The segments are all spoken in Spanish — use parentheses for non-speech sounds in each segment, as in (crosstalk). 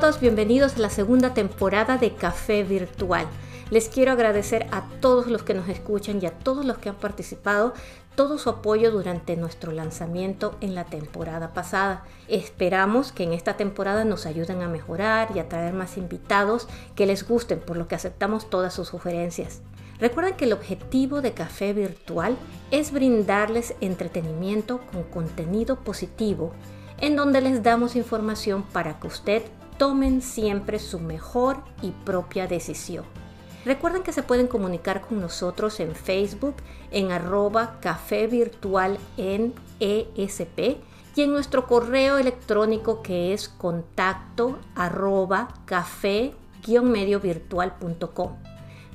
Todos, bienvenidos a la segunda temporada de Café Virtual. Les quiero agradecer a todos los que nos escuchan y a todos los que han participado todo su apoyo durante nuestro lanzamiento en la temporada pasada. Esperamos que en esta temporada nos ayuden a mejorar y a traer más invitados que les gusten, por lo que aceptamos todas sus sugerencias. Recuerden que el objetivo de Café Virtual es brindarles entretenimiento con contenido positivo, en donde les damos información para que usted tomen siempre su mejor y propia decisión. Recuerden que se pueden comunicar con nosotros en Facebook en arroba café virtual en ESP y en nuestro correo electrónico que es contacto arroba café-mediovirtual.com.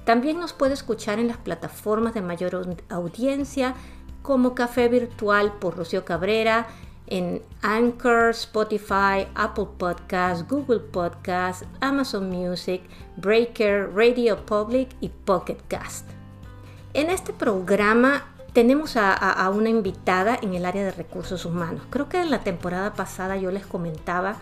También nos puede escuchar en las plataformas de mayor audiencia como Café Virtual por Rocío Cabrera, en Anchor, Spotify, Apple Podcasts, Google Podcasts, Amazon Music, Breaker, Radio Public y Pocket Cast. En este programa tenemos a, una invitada en el área de recursos humanos. Creo que en la temporada pasada yo les comentaba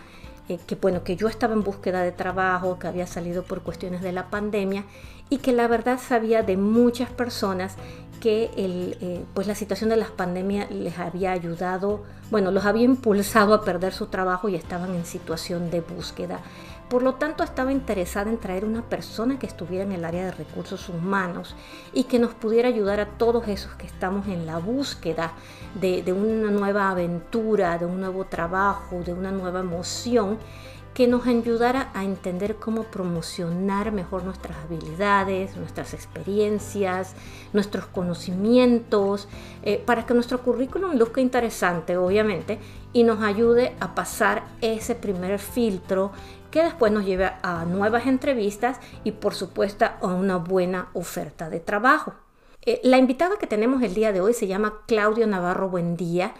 eh, que bueno, que yo estaba en búsqueda de trabajo, que había salido por cuestiones de la pandemia y que la verdad sabía de muchas personas que eh, pues la situación de las pandemias les había ayudado, bueno, los había impulsado a perder su trabajo y estaban en situación de búsqueda. Por lo tanto, estaba interesada en traer una persona que estuviera en el área de recursos humanos y que nos pudiera ayudar a todos esos que estamos en la búsqueda de una nueva aventura, de un nuevo trabajo, de una nueva emoción que nos ayudara a entender cómo promocionar mejor nuestras habilidades, nuestras experiencias, nuestros conocimientos, eh, para que nuestro currículum luzca interesante, obviamente, y nos ayude a pasar ese primer filtro que después nos lleve a nuevas entrevistas y por supuesto a una buena oferta de trabajo. Eh, la invitada que tenemos el día de hoy se llama Claudio Navarro Buendía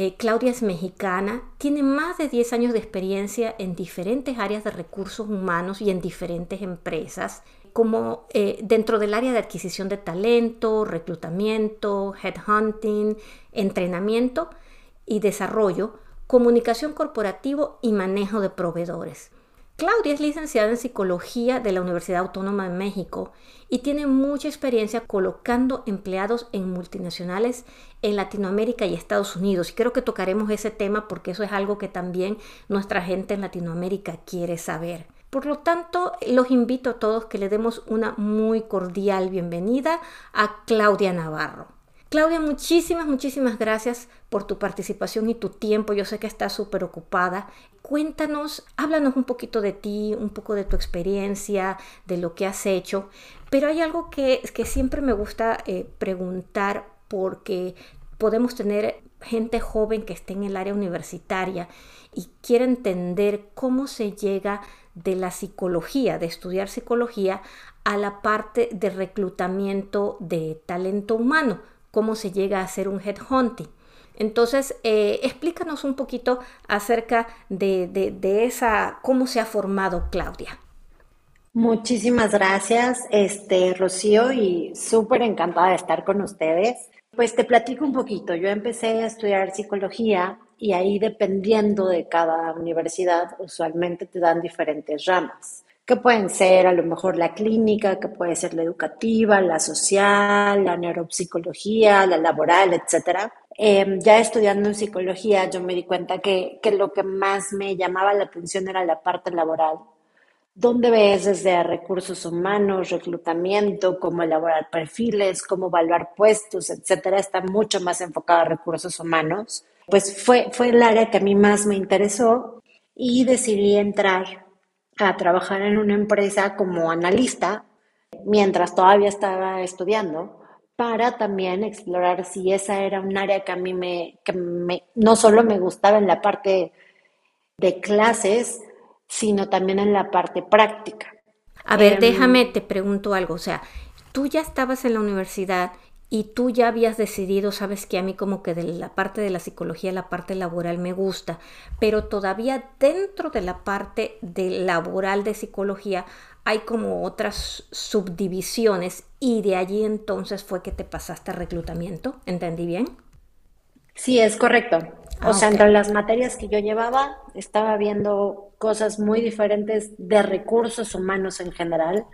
eh, Claudia es mexicana, tiene más de 10 años de experiencia en diferentes áreas de recursos humanos y en diferentes empresas, como eh, dentro del área de adquisición de talento, reclutamiento, headhunting, entrenamiento y desarrollo, comunicación corporativo y manejo de proveedores. Claudia es licenciada en Psicología de la Universidad Autónoma de México y tiene mucha experiencia colocando empleados en multinacionales en Latinoamérica y Estados Unidos. Y creo que tocaremos ese tema porque eso es algo que también nuestra gente en Latinoamérica quiere saber. Por lo tanto, los invito a todos que le demos una muy cordial bienvenida a Claudia Navarro. Claudia, muchísimas, muchísimas gracias por tu participación y tu tiempo. Yo sé que estás súper ocupada. Cuéntanos, háblanos un poquito de ti, un poco de tu experiencia, de lo que has hecho. Pero hay algo que, que siempre me gusta eh, preguntar porque podemos tener gente joven que esté en el área universitaria y quiere entender cómo se llega de la psicología, de estudiar psicología, a la parte de reclutamiento de talento humano cómo se llega a hacer un headhunting. Entonces, eh, explícanos un poquito acerca de, esa, cómo se ha formado Claudia. Muchísimas gracias, este, Rocío, y súper encantada de estar con ustedes. Pues te platico un poquito. Yo empecé a estudiar psicología y ahí dependiendo de cada universidad, usualmente te dan diferentes ramas que pueden ser a lo mejor la clínica, que puede ser la educativa, la social, la neuropsicología, la laboral, etc. Em, ya estudiando en psicología, yo me di cuenta que, que lo que más me llamaba la atención era la parte laboral, donde ves desde recursos humanos, reclutamiento, cómo elaborar perfiles, cómo evaluar puestos, etcétera, está mucho más enfocado a recursos humanos. Pues fue, fue el área que a mí más me interesó y decidí entrar a trabajar en una empresa como analista mientras todavía estaba estudiando para también explorar si esa era un área que a mí me, que me, no solo me gustaba en la parte de clases, sino también en la parte práctica. A ver, em, déjame, te pregunto algo, o sea, tú ya estabas en la universidad y tú ya habías decidido, sabes que a mí como que de la parte de la psicología, la parte laboral me gusta, pero todavía dentro de la parte de laboral de psicología hay como otras subdivisiones y de allí entonces fue que te pasaste a reclutamiento, ¿entendí bien? Sí, es correcto. O sea, entre las materias que yo llevaba, estaba viendo cosas muy diferentes de recursos humanos en general.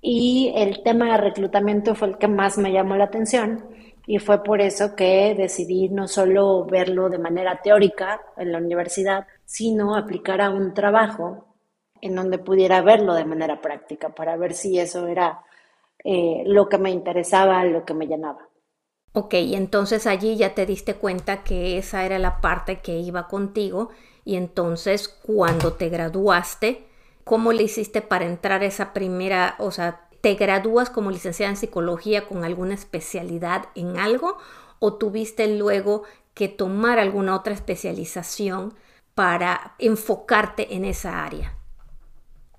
Y el tema de reclutamiento fue el que más me llamó la atención. Y fue por eso que decidí no solo verlo de manera teórica en la universidad, sino aplicar a un trabajo en donde pudiera verlo de manera práctica para ver si eso era eh, lo que me interesaba, lo que me llenaba. Ok, entonces allí ya te diste cuenta que esa era la parte que iba contigo y entonces cuando te graduaste, ¿cómo le hiciste para entrar a esa primera, o sea, te gradúas como licenciada en psicología con alguna especialidad en algo o tuviste luego que tomar alguna otra especialización para enfocarte en esa área?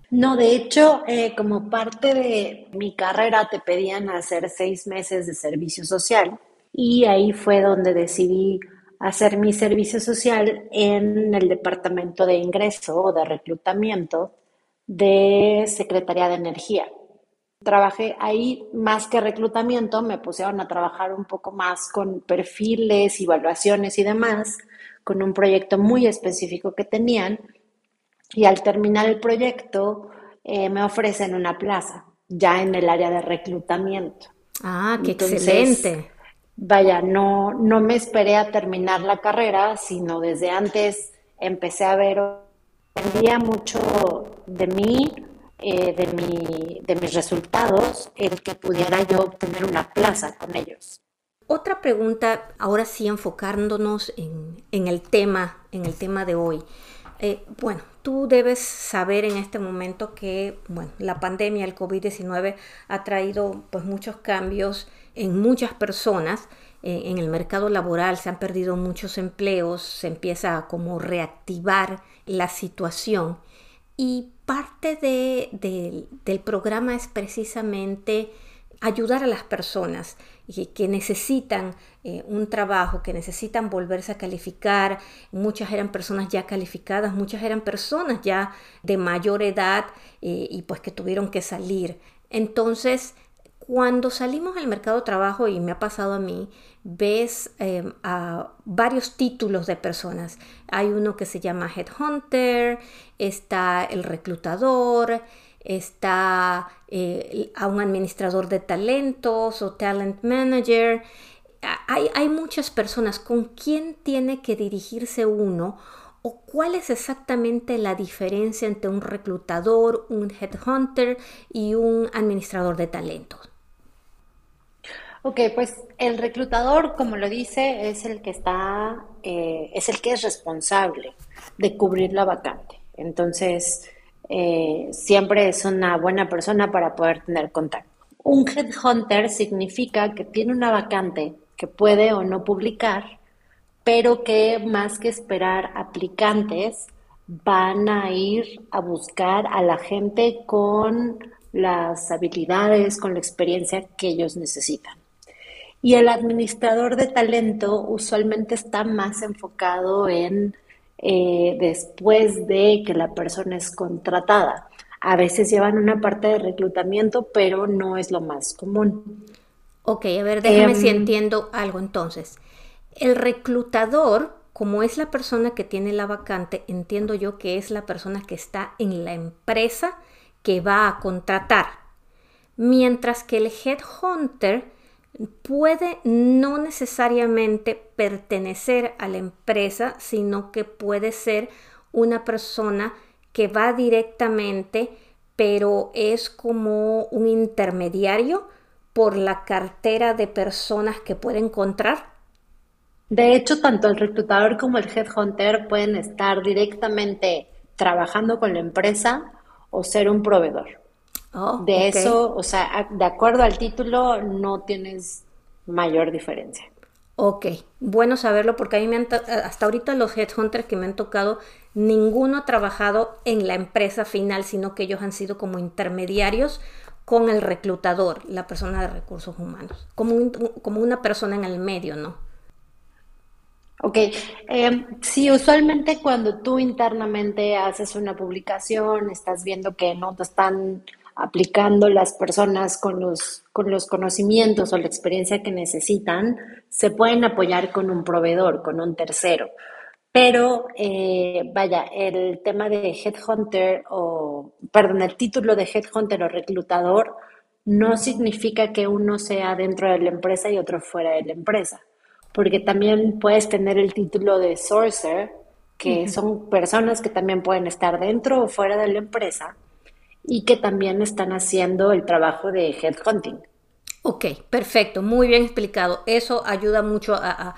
No, de hecho, eh, como parte de mi carrera te pedían hacer seis meses de servicio social y ahí fue donde decidí hacer mi servicio social en el departamento de ingreso o de reclutamiento de Secretaría de Energía. Trabajé ahí más que reclutamiento, me pusieron a trabajar un poco más con perfiles, evaluaciones y demás, con un proyecto muy específico que tenían y al terminar el proyecto eh, me ofrecen una plaza ya en el área de reclutamiento. Ah, qué excelente. Vaya, no, no me esperé a terminar la carrera, sino desde antes empecé a ver, dependía mucho de mí, eh, de, mi, de mis resultados, el que pudiera yo obtener una plaza con ellos. Otra pregunta, ahora sí enfocándonos en, en el tema, en el tema de hoy. Eh, bueno, tú debes saber en este momento que bueno, la pandemia, el COVID-19, ha traído pues, muchos cambios en muchas personas. Eh, en el mercado laboral se han perdido muchos empleos, se empieza a como reactivar la situación. Y parte del programa es precisamente ayudar a las personas que necesitan eh, un trabajo, que necesitan volverse a calificar. Muchas eran personas ya calificadas, muchas eran personas ya de mayor edad eh, y pues que tuvieron que salir. Entonces, cuando salimos al mercado de trabajo, y me ha pasado a mí, ves eh, a varios títulos de personas. Hay uno que se llama Headhunter, está el reclutador, está eh, a un administrador de talentos o talent manager. Hay, hay muchas personas con quién tiene que dirigirse uno o cuál es exactamente la diferencia entre un reclutador, un headhunter y un administrador de talentos. Ok, pues el reclutador, como lo dice, es el que está, eh, es el que es responsable de cubrir la vacante. Entonces, eh, siempre es una buena persona para poder tener contacto. Un headhunter significa que tiene una vacante que puede o no publicar, pero que más que esperar aplicantes, van a ir a buscar a la gente con las habilidades, con la experiencia que ellos necesitan. Y el administrador de talento usualmente está más enfocado en eh, después de que la persona es contratada. A veces llevan una parte de reclutamiento, pero no es lo más común. Ok, a ver, déjame si em, entiendo algo entonces. El reclutador, como es la persona que tiene la vacante, entiendo yo que es la persona que está en la empresa que va a contratar. Mientras que el headhunter puede no necesariamente pertenecer a la empresa, sino que puede ser una persona que va directamente, pero es como un intermediario por la cartera de personas que puede encontrar. De hecho, tanto el reclutador como el headhunter pueden estar directamente trabajando con la empresa o ser un proveedor. Oh, de eso, o sea, de acuerdo al título, no tienes mayor diferencia. Ok, bueno saberlo porque a mí me han hasta ahorita los headhunters que me han tocado, ninguno ha trabajado en la empresa final, sino que ellos han sido como intermediarios con el reclutador, la persona de recursos humanos, como, como una persona en el medio, ¿no? Ok, eh, sí, usualmente cuando tú internamente haces una publicación, estás viendo que no te están aplicando las personas con los, con los conocimientos o la experiencia que necesitan, se pueden apoyar con un proveedor, con un tercero. Pero, eh, vaya, el tema de headhunter o, perdón, el título de headhunter o reclutador no significa que uno sea dentro de la empresa y otro fuera de la empresa, porque también puedes tener el título de sourcer, que son personas que también pueden estar dentro o fuera de la empresa y que también están haciendo el trabajo de headhunting. Ok, perfecto, muy bien explicado. Eso ayuda mucho a,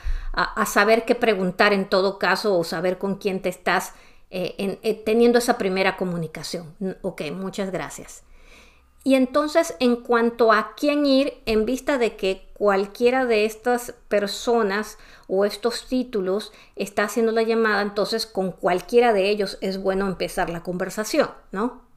saber qué preguntar en todo caso o saber con quién te estás eh, eh, teniendo esa primera comunicación. Ok, muchas gracias. Y entonces, en cuanto a quién ir, en vista de que cualquiera de estas personas o estos títulos está haciendo la llamada, entonces con cualquiera de ellos es bueno empezar la conversación, ¿no?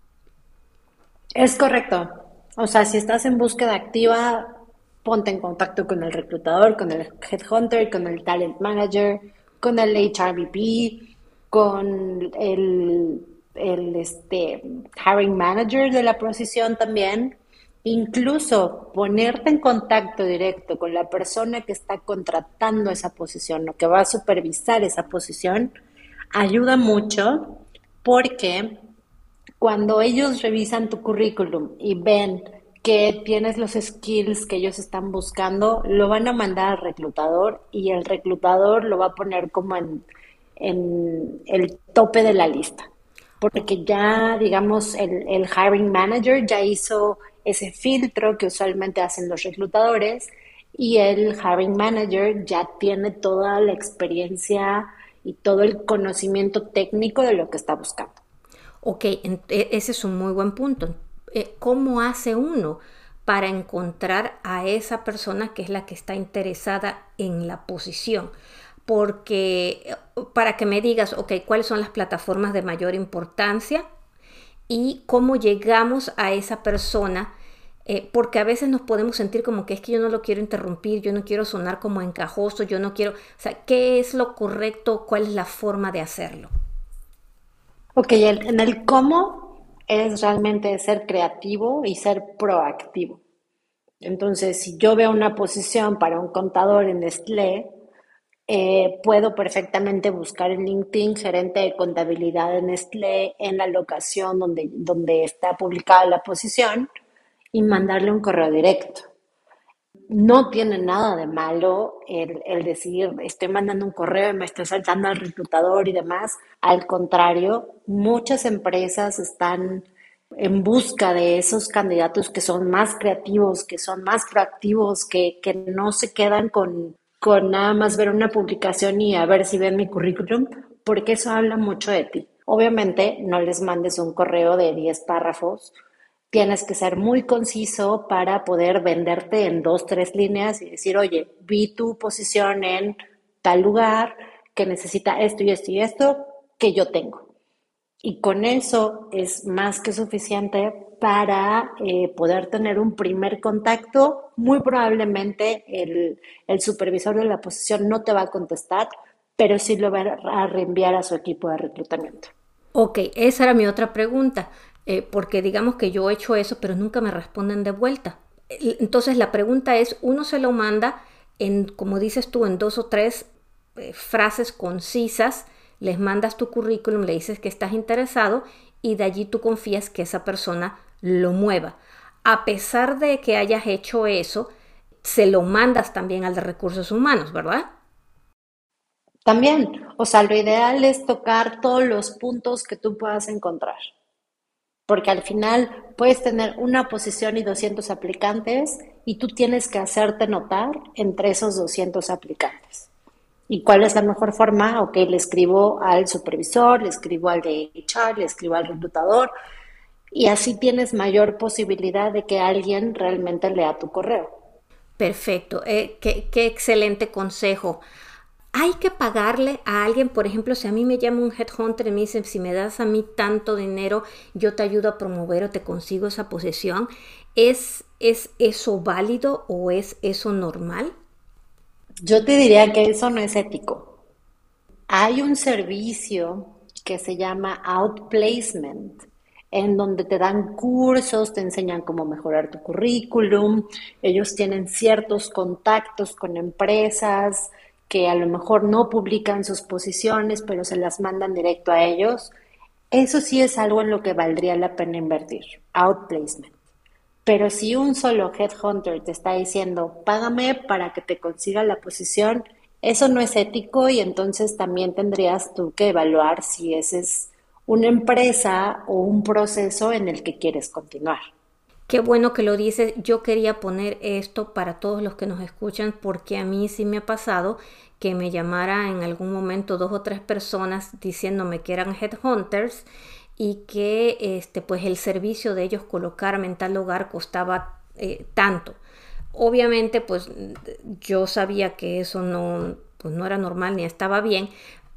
Es correcto. O sea, si estás en búsqueda activa, ponte en contacto con el reclutador, con el headhunter, con el talent manager, con el HRVP, con el, el este, hiring manager de la posición también. Incluso ponerte en contacto directo con la persona que está contratando esa posición o que va a supervisar esa posición ayuda mucho porque cuando ellos revisan tu currículum y ven que tienes los skills que ellos están buscando, lo van a mandar al reclutador y el reclutador lo va a poner como en, el tope de la lista. Porque ya, digamos, el, hiring manager ya hizo ese filtro que usualmente hacen los reclutadores y el hiring manager ya tiene toda la experiencia y todo el conocimiento técnico de lo que está buscando. Ok, e, ese es un muy buen punto. Eh, ¿Cómo hace uno para encontrar a esa persona que es la que está interesada en la posición? Porque eh, para que me digas, ok, ¿cuáles son las plataformas de mayor importancia? Y cómo llegamos a esa persona eh, porque a veces nos podemos sentir como que es que yo no lo quiero interrumpir, yo no quiero sonar como encajoso, yo no quiero, o sea, ¿qué es lo correcto? ¿Cuál es la forma de hacerlo? Ok, en el cómo es realmente ser creativo y ser proactivo. Entonces, si yo veo una posición para un contador en Nestlé, eh, puedo perfectamente buscar en LinkedIn gerente de contabilidad en Nestlé en la locación donde, donde está publicada la posición y mandarle un correo directo no tiene nada de malo el, decir, estoy mandando un correo y me estoy saltando al reclutador y demás. Al contrario, muchas empresas están en busca de esos candidatos que son más creativos, que son más proactivos, que, que no se quedan con, con nada más ver una publicación y a ver si ven mi currículum, porque eso habla mucho de ti. Obviamente, no les mandes un correo de 10 párrafos tienes que ser muy conciso para poder venderte en dos, tres líneas y decir, oye, vi tu posición en tal lugar que necesita esto y esto y esto que yo tengo. Y con eso es más que suficiente para eh, poder tener un primer contacto. Muy probablemente el, el supervisor de la posición no te va a contestar, pero sí lo va a reenviar a su equipo de reclutamiento. Ok, esa era mi otra pregunta. Eh, porque digamos que yo he hecho eso, pero nunca me responden de vuelta. Entonces la pregunta es, uno se lo manda en, como dices tú, en dos o tres eh, frases concisas, les mandas tu currículum, le dices que estás interesado y de allí tú confías que esa persona lo mueva. A pesar de que hayas hecho eso, se lo mandas también al de recursos humanos, ¿verdad? También, o sea, lo ideal es tocar todos los puntos que tú puedas encontrar porque al final puedes tener una posición y 200 aplicantes y tú tienes que hacerte notar entre esos 200 aplicantes. ¿Y cuál es la mejor forma? Ok, le escribo al supervisor, le escribo al de HR, le escribo al reclutador y así tienes mayor posibilidad de que alguien realmente lea tu correo. Perfecto, eh, qué, qué excelente consejo hay que pagarle a alguien, por ejemplo, si a mí me llama un headhunter y me dice, si me das a mí tanto dinero, yo te ayudo a promover o te consigo esa posesión, ¿es, es eso válido o es eso normal? Yo te diría que eso no es ético. Hay un servicio que se llama outplacement, en donde te dan cursos, te enseñan cómo mejorar tu currículum, ellos tienen ciertos contactos con empresas que a lo mejor no publican sus posiciones, pero se las mandan directo a ellos. Eso sí es algo en lo que valdría la pena invertir, outplacement. Pero si un solo headhunter te está diciendo, págame para que te consiga la posición, eso no es ético y entonces también tendrías tú que evaluar si ese es una empresa o un proceso en el que quieres continuar. Qué bueno que lo dices. Yo quería poner esto para todos los que nos escuchan porque a mí sí me ha pasado que me llamara en algún momento dos o tres personas diciéndome que eran headhunters y que este pues el servicio de ellos colocarme en tal lugar costaba eh, tanto. Obviamente pues yo sabía que eso no pues no era normal ni estaba bien,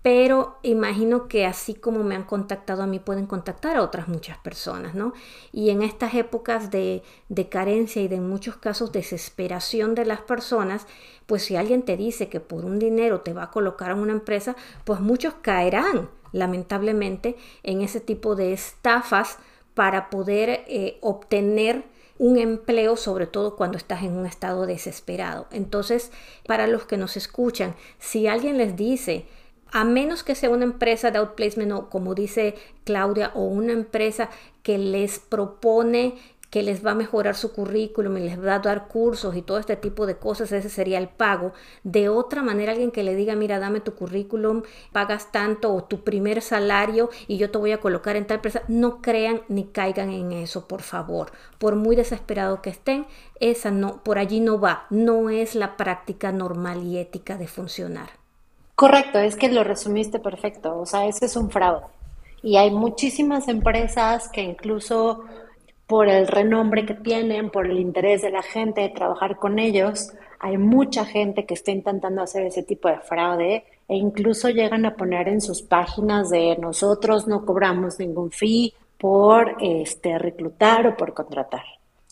pero imagino que así como me han contactado a mí, pueden contactar a otras muchas personas, ¿no? Y en estas épocas de, de, carencia y de en muchos casos desesperación de las personas, pues si alguien te dice que por un dinero te va a colocar en una empresa, pues muchos caerán, lamentablemente, en ese tipo de estafas para poder eh, obtener un empleo, sobre todo cuando estás en un estado desesperado. Entonces, para los que nos escuchan, si alguien les dice, a menos que sea una empresa de outplacement o como dice Claudia, o una empresa que les propone que les va a mejorar su currículum y les va a dar cursos y todo este tipo de cosas, ese sería el pago. De otra manera, alguien que le diga, mira, dame tu currículum, pagas tanto o tu primer salario y yo te voy a colocar en tal empresa, no crean ni caigan en eso, por favor. Por muy desesperado que estén, esa no, por allí no va, no es la práctica normal y ética de funcionar. Correcto, es que lo resumiste perfecto, o sea, ese es un fraude. Y hay muchísimas empresas que incluso por el renombre que tienen, por el interés de la gente de trabajar con ellos, hay mucha gente que está intentando hacer ese tipo de fraude e incluso llegan a poner en sus páginas de nosotros no cobramos ningún fee por este, reclutar o por contratar.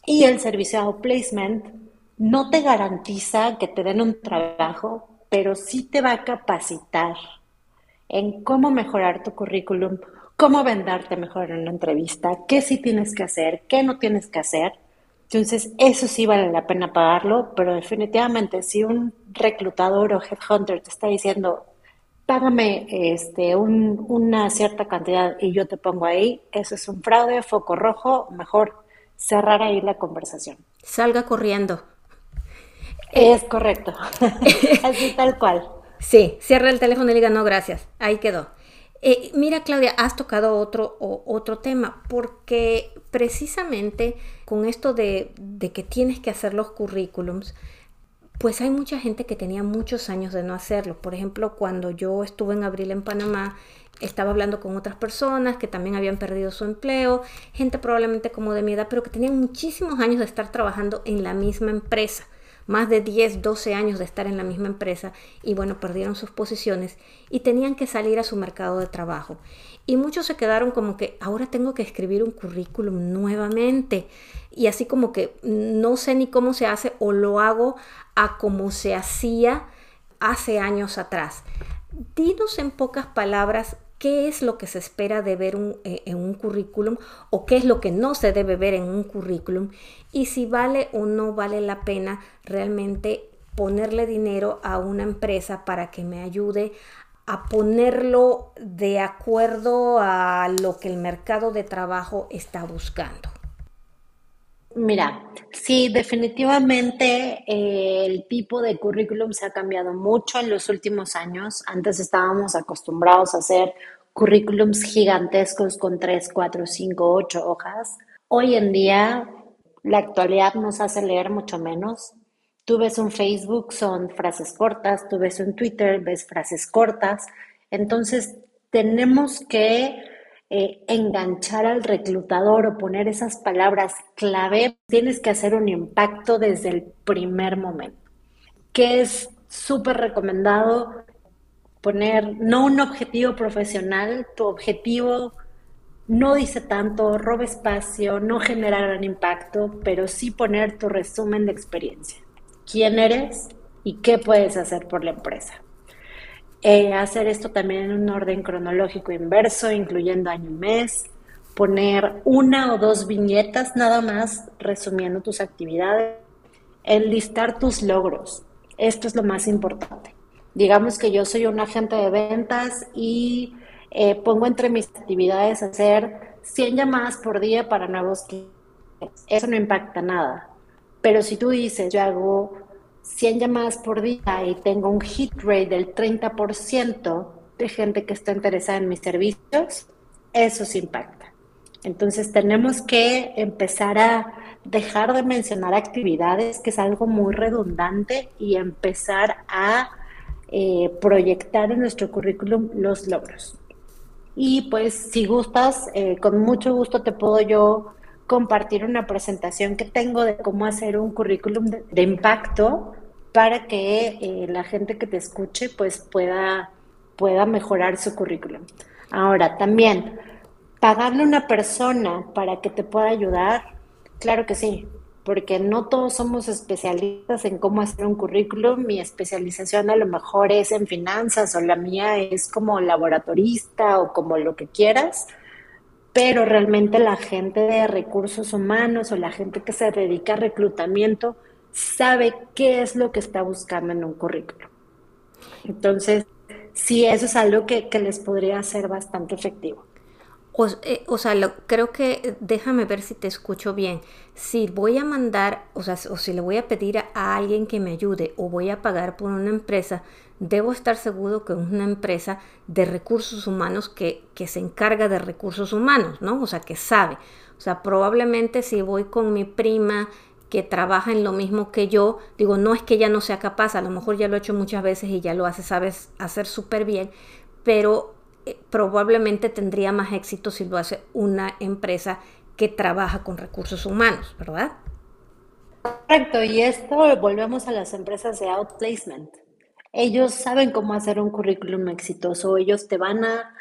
Y el servicio de outplacement no te garantiza que te den un trabajo, pero sí te va a capacitar en cómo mejorar tu currículum, cómo venderte mejor en una entrevista, qué sí tienes que hacer, qué no tienes que hacer. Entonces, eso sí vale la pena pagarlo, pero definitivamente si un reclutador o headhunter te está diciendo, págame este, una cierta cantidad y yo te pongo ahí, eso es un fraude, foco rojo, mejor cerrar ahí la conversación. Salga corriendo. Es correcto, (laughs) así tal cual. Sí, cierra el teléfono y diga no, gracias, ahí quedó. Eh, mira, Claudia, has tocado otro, otro tema, porque precisamente con esto de, de que tienes que hacer los currículums, pues hay mucha gente que tenía muchos años de no hacerlo. Por ejemplo, cuando yo estuve en abril en Panamá, estaba hablando con otras personas que también habían perdido su empleo, gente probablemente como de mi edad, pero que tenían muchísimos años de estar trabajando en la misma empresa más de 10, 12 años de estar en la misma empresa y bueno, perdieron sus posiciones y tenían que salir a su mercado de trabajo. Y muchos se quedaron como que ahora tengo que escribir un currículum nuevamente y así como que no sé ni cómo se hace o lo hago a como se hacía hace años atrás. Dinos en pocas palabras qué es lo que se espera de ver eh, en un currículum o qué es lo que no se debe ver en un currículum y si vale o no vale la pena realmente ponerle dinero a una empresa para que me ayude a ponerlo de acuerdo a lo que el mercado de trabajo está buscando. Mira, sí, definitivamente eh, el tipo de currículum se ha cambiado mucho en los últimos años. Antes estábamos acostumbrados a hacer currículums gigantescos con 3, 4, 5, 8 hojas. Hoy en día, la actualidad nos hace leer mucho menos. Tú ves un Facebook, son frases cortas, tú ves un Twitter, ves frases cortas. Entonces, tenemos que eh, enganchar al reclutador o poner esas palabras clave, tienes que hacer un impacto desde el primer momento, que es súper recomendado poner no un objetivo profesional, tu objetivo no dice tanto, roba espacio, no genera gran impacto, pero sí poner tu resumen de experiencia. ¿Quién eres y qué puedes hacer por la empresa? Eh, hacer esto también en un orden cronológico inverso, incluyendo año y mes, poner una o dos viñetas nada más resumiendo tus actividades, enlistar tus logros. Esto es lo más importante. Digamos que yo soy un agente de ventas y eh, pongo entre mis actividades hacer 100 llamadas por día para nuevos clientes. Eso no impacta nada. Pero si tú dices, yo hago 100 llamadas por día y tengo un hit rate del 30% de gente que está interesada en mis servicios, eso sí impacta. Entonces tenemos que empezar a dejar de mencionar actividades, que es algo muy redundante, y empezar a eh, proyectar en nuestro currículum los logros. Y pues si gustas, eh, con mucho gusto te puedo yo compartir una presentación que tengo de cómo hacer un currículum de, impacto para que eh, la gente que te escuche pues pueda, pueda mejorar su currículum. Ahora, también, pagarle a una persona para que te pueda ayudar, claro que sí, porque no todos somos especialistas en cómo hacer un currículum. Mi especialización a lo mejor es en finanzas o la mía es como laboratorista o como lo que quieras, pero realmente la gente de recursos humanos o la gente que se dedica a reclutamiento sabe qué es lo que está buscando en un currículum. Entonces, sí, eso es algo que, que les podría ser bastante efectivo. O, eh, o sea, creo que, déjame ver si te escucho bien. Si voy a mandar, o sea, o si le voy a pedir a, alguien que me ayude o voy a pagar por una empresa, debo estar seguro que es una empresa de recursos humanos que, que se encarga de recursos humanos, ¿no? O sea, que sabe. O sea, probablemente si voy con mi prima que trabaja en lo mismo que yo, digo, no es que ella no sea capaz, a lo mejor ya lo he hecho muchas veces y ya lo hace, sabes hacer súper bien, pero eh, probablemente tendría más éxito si lo hace una empresa que trabaja con recursos humanos, ¿verdad? Correcto, y esto volvemos a las empresas de outplacement. Ellos saben cómo hacer un currículum exitoso, ellos te van a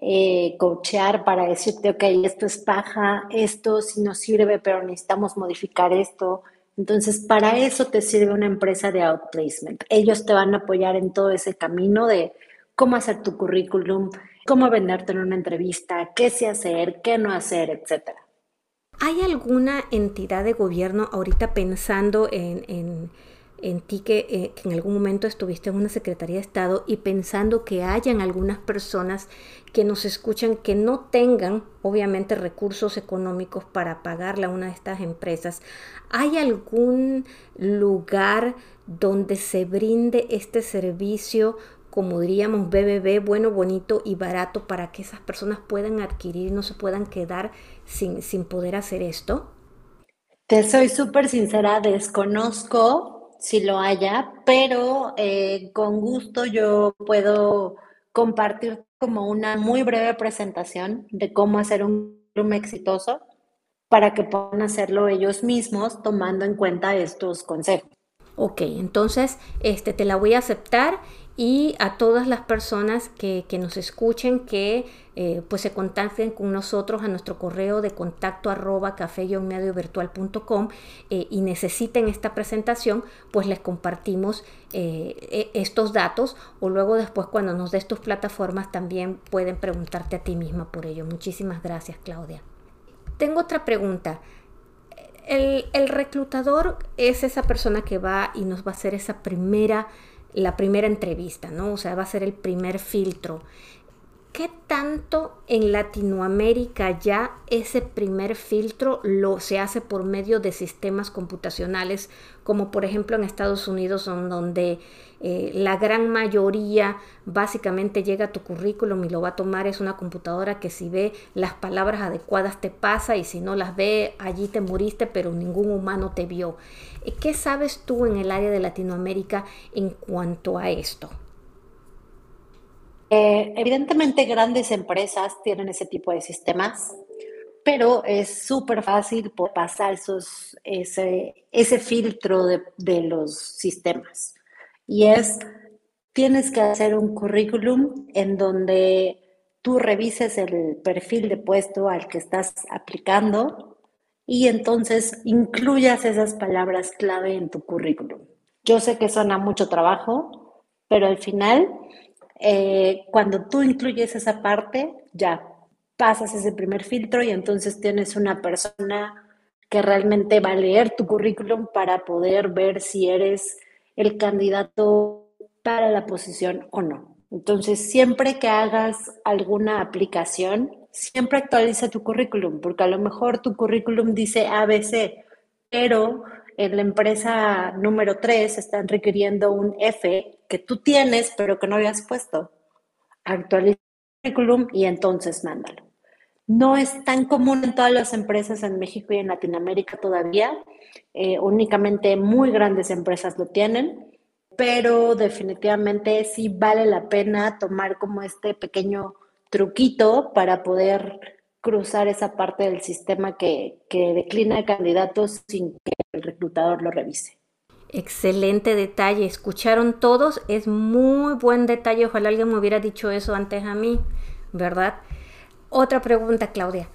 eh, coachear para decirte, ok, esto es paja, esto sí nos sirve, pero necesitamos modificar esto. Entonces, para eso te sirve una empresa de outplacement. Ellos te van a apoyar en todo ese camino de cómo hacer tu currículum, cómo venderte en una entrevista, qué sí hacer, qué no hacer, etc. ¿Hay alguna entidad de gobierno ahorita pensando en, ti eh, que, en algún momento estuviste en una Secretaría de Estado y pensando que hayan algunas personas que nos escuchan que no tengan obviamente recursos económicos para pagarle a una de estas empresas? ¿Hay algún lugar donde se brinde este servicio como diríamos, BBB, bueno, bonito y barato para que esas personas puedan adquirir y no se puedan quedar sin, sin poder hacer esto? Te soy súper sincera, desconozco si lo haya, pero eh, con gusto yo puedo compartir como una muy breve presentación de cómo hacer un room exitoso para que puedan hacerlo ellos mismos tomando en cuenta estos consejos. Ok, entonces este, te la voy a aceptar y a todas las personas que, nos escuchen que eh, pues se contacten con nosotros a nuestro correo de contacto arroba café virtual.com eh, y necesiten esta presentación pues les compartimos eh, e, estos datos o luego después cuando nos des tus plataformas también pueden preguntarte a ti misma por ello. Muchísimas gracias Claudia. Tengo otra pregunta. El, el reclutador es esa persona que va y nos va a hacer esa primera la primera entrevista, ¿no? O sea, va a ser el primer filtro. ¿Qué tanto en Latinoamérica ya ese primer filtro lo se hace por medio de sistemas computacionales, como por ejemplo en Estados Unidos, donde eh, la gran mayoría básicamente llega a tu currículum y lo va a tomar es una computadora que si ve las palabras adecuadas te pasa y si no las ve allí te moriste, pero ningún humano te vio. ¿Qué sabes tú en el área de Latinoamérica en cuanto a esto? Eh, evidentemente grandes empresas tienen ese tipo de sistemas, pero es súper fácil pasar esos, ese, ese filtro de, de los sistemas. Y es, tienes que hacer un currículum en donde tú revises el perfil de puesto al que estás aplicando y entonces incluyas esas palabras clave en tu currículum. Yo sé que suena mucho trabajo, pero al final eh, cuando tú incluyes esa parte, ya pasas ese primer filtro y entonces tienes una persona que realmente va a leer tu currículum para poder ver si eres el candidato para la posición o no. Entonces, siempre que hagas alguna aplicación, siempre actualiza tu currículum, porque a lo mejor tu currículum dice ABC, pero en la empresa número 3 están requiriendo un F que tú tienes, pero que no habías puesto. Actualiza el currículum y entonces mándalo. No es tan común en todas las empresas en México y en Latinoamérica todavía. Eh, únicamente muy grandes empresas lo tienen, pero definitivamente sí vale la pena tomar como este pequeño truquito para poder cruzar esa parte del sistema que, que declina candidatos sin que el reclutador lo revise. Excelente detalle, escucharon todos, es muy buen detalle, ojalá alguien me hubiera dicho eso antes a mí, ¿verdad? Otra pregunta, Claudia.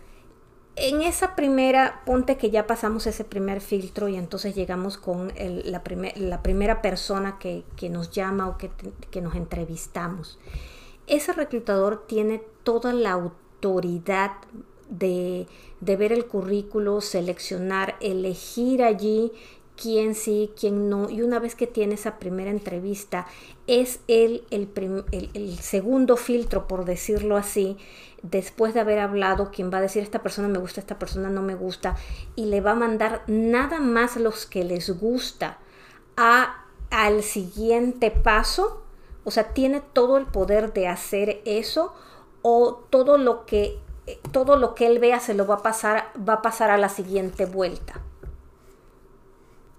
En esa primera, ponte que ya pasamos ese primer filtro y entonces llegamos con la, la, primera persona que, nos llama o que, que, nos entrevistamos. Ese reclutador tiene toda la autoridad de, de ver el currículo, seleccionar, elegir allí quién sí, quién no. Y una vez que tiene esa primera entrevista, es él el, el, segundo filtro, por decirlo así, después de haber hablado, quien va a decir esta persona me gusta, esta persona no me gusta, y le va a mandar nada más los que les gusta a, al siguiente paso. O sea, tiene todo el poder de hacer eso o todo lo que todo lo que él vea se lo va a pasar va a pasar a la siguiente vuelta.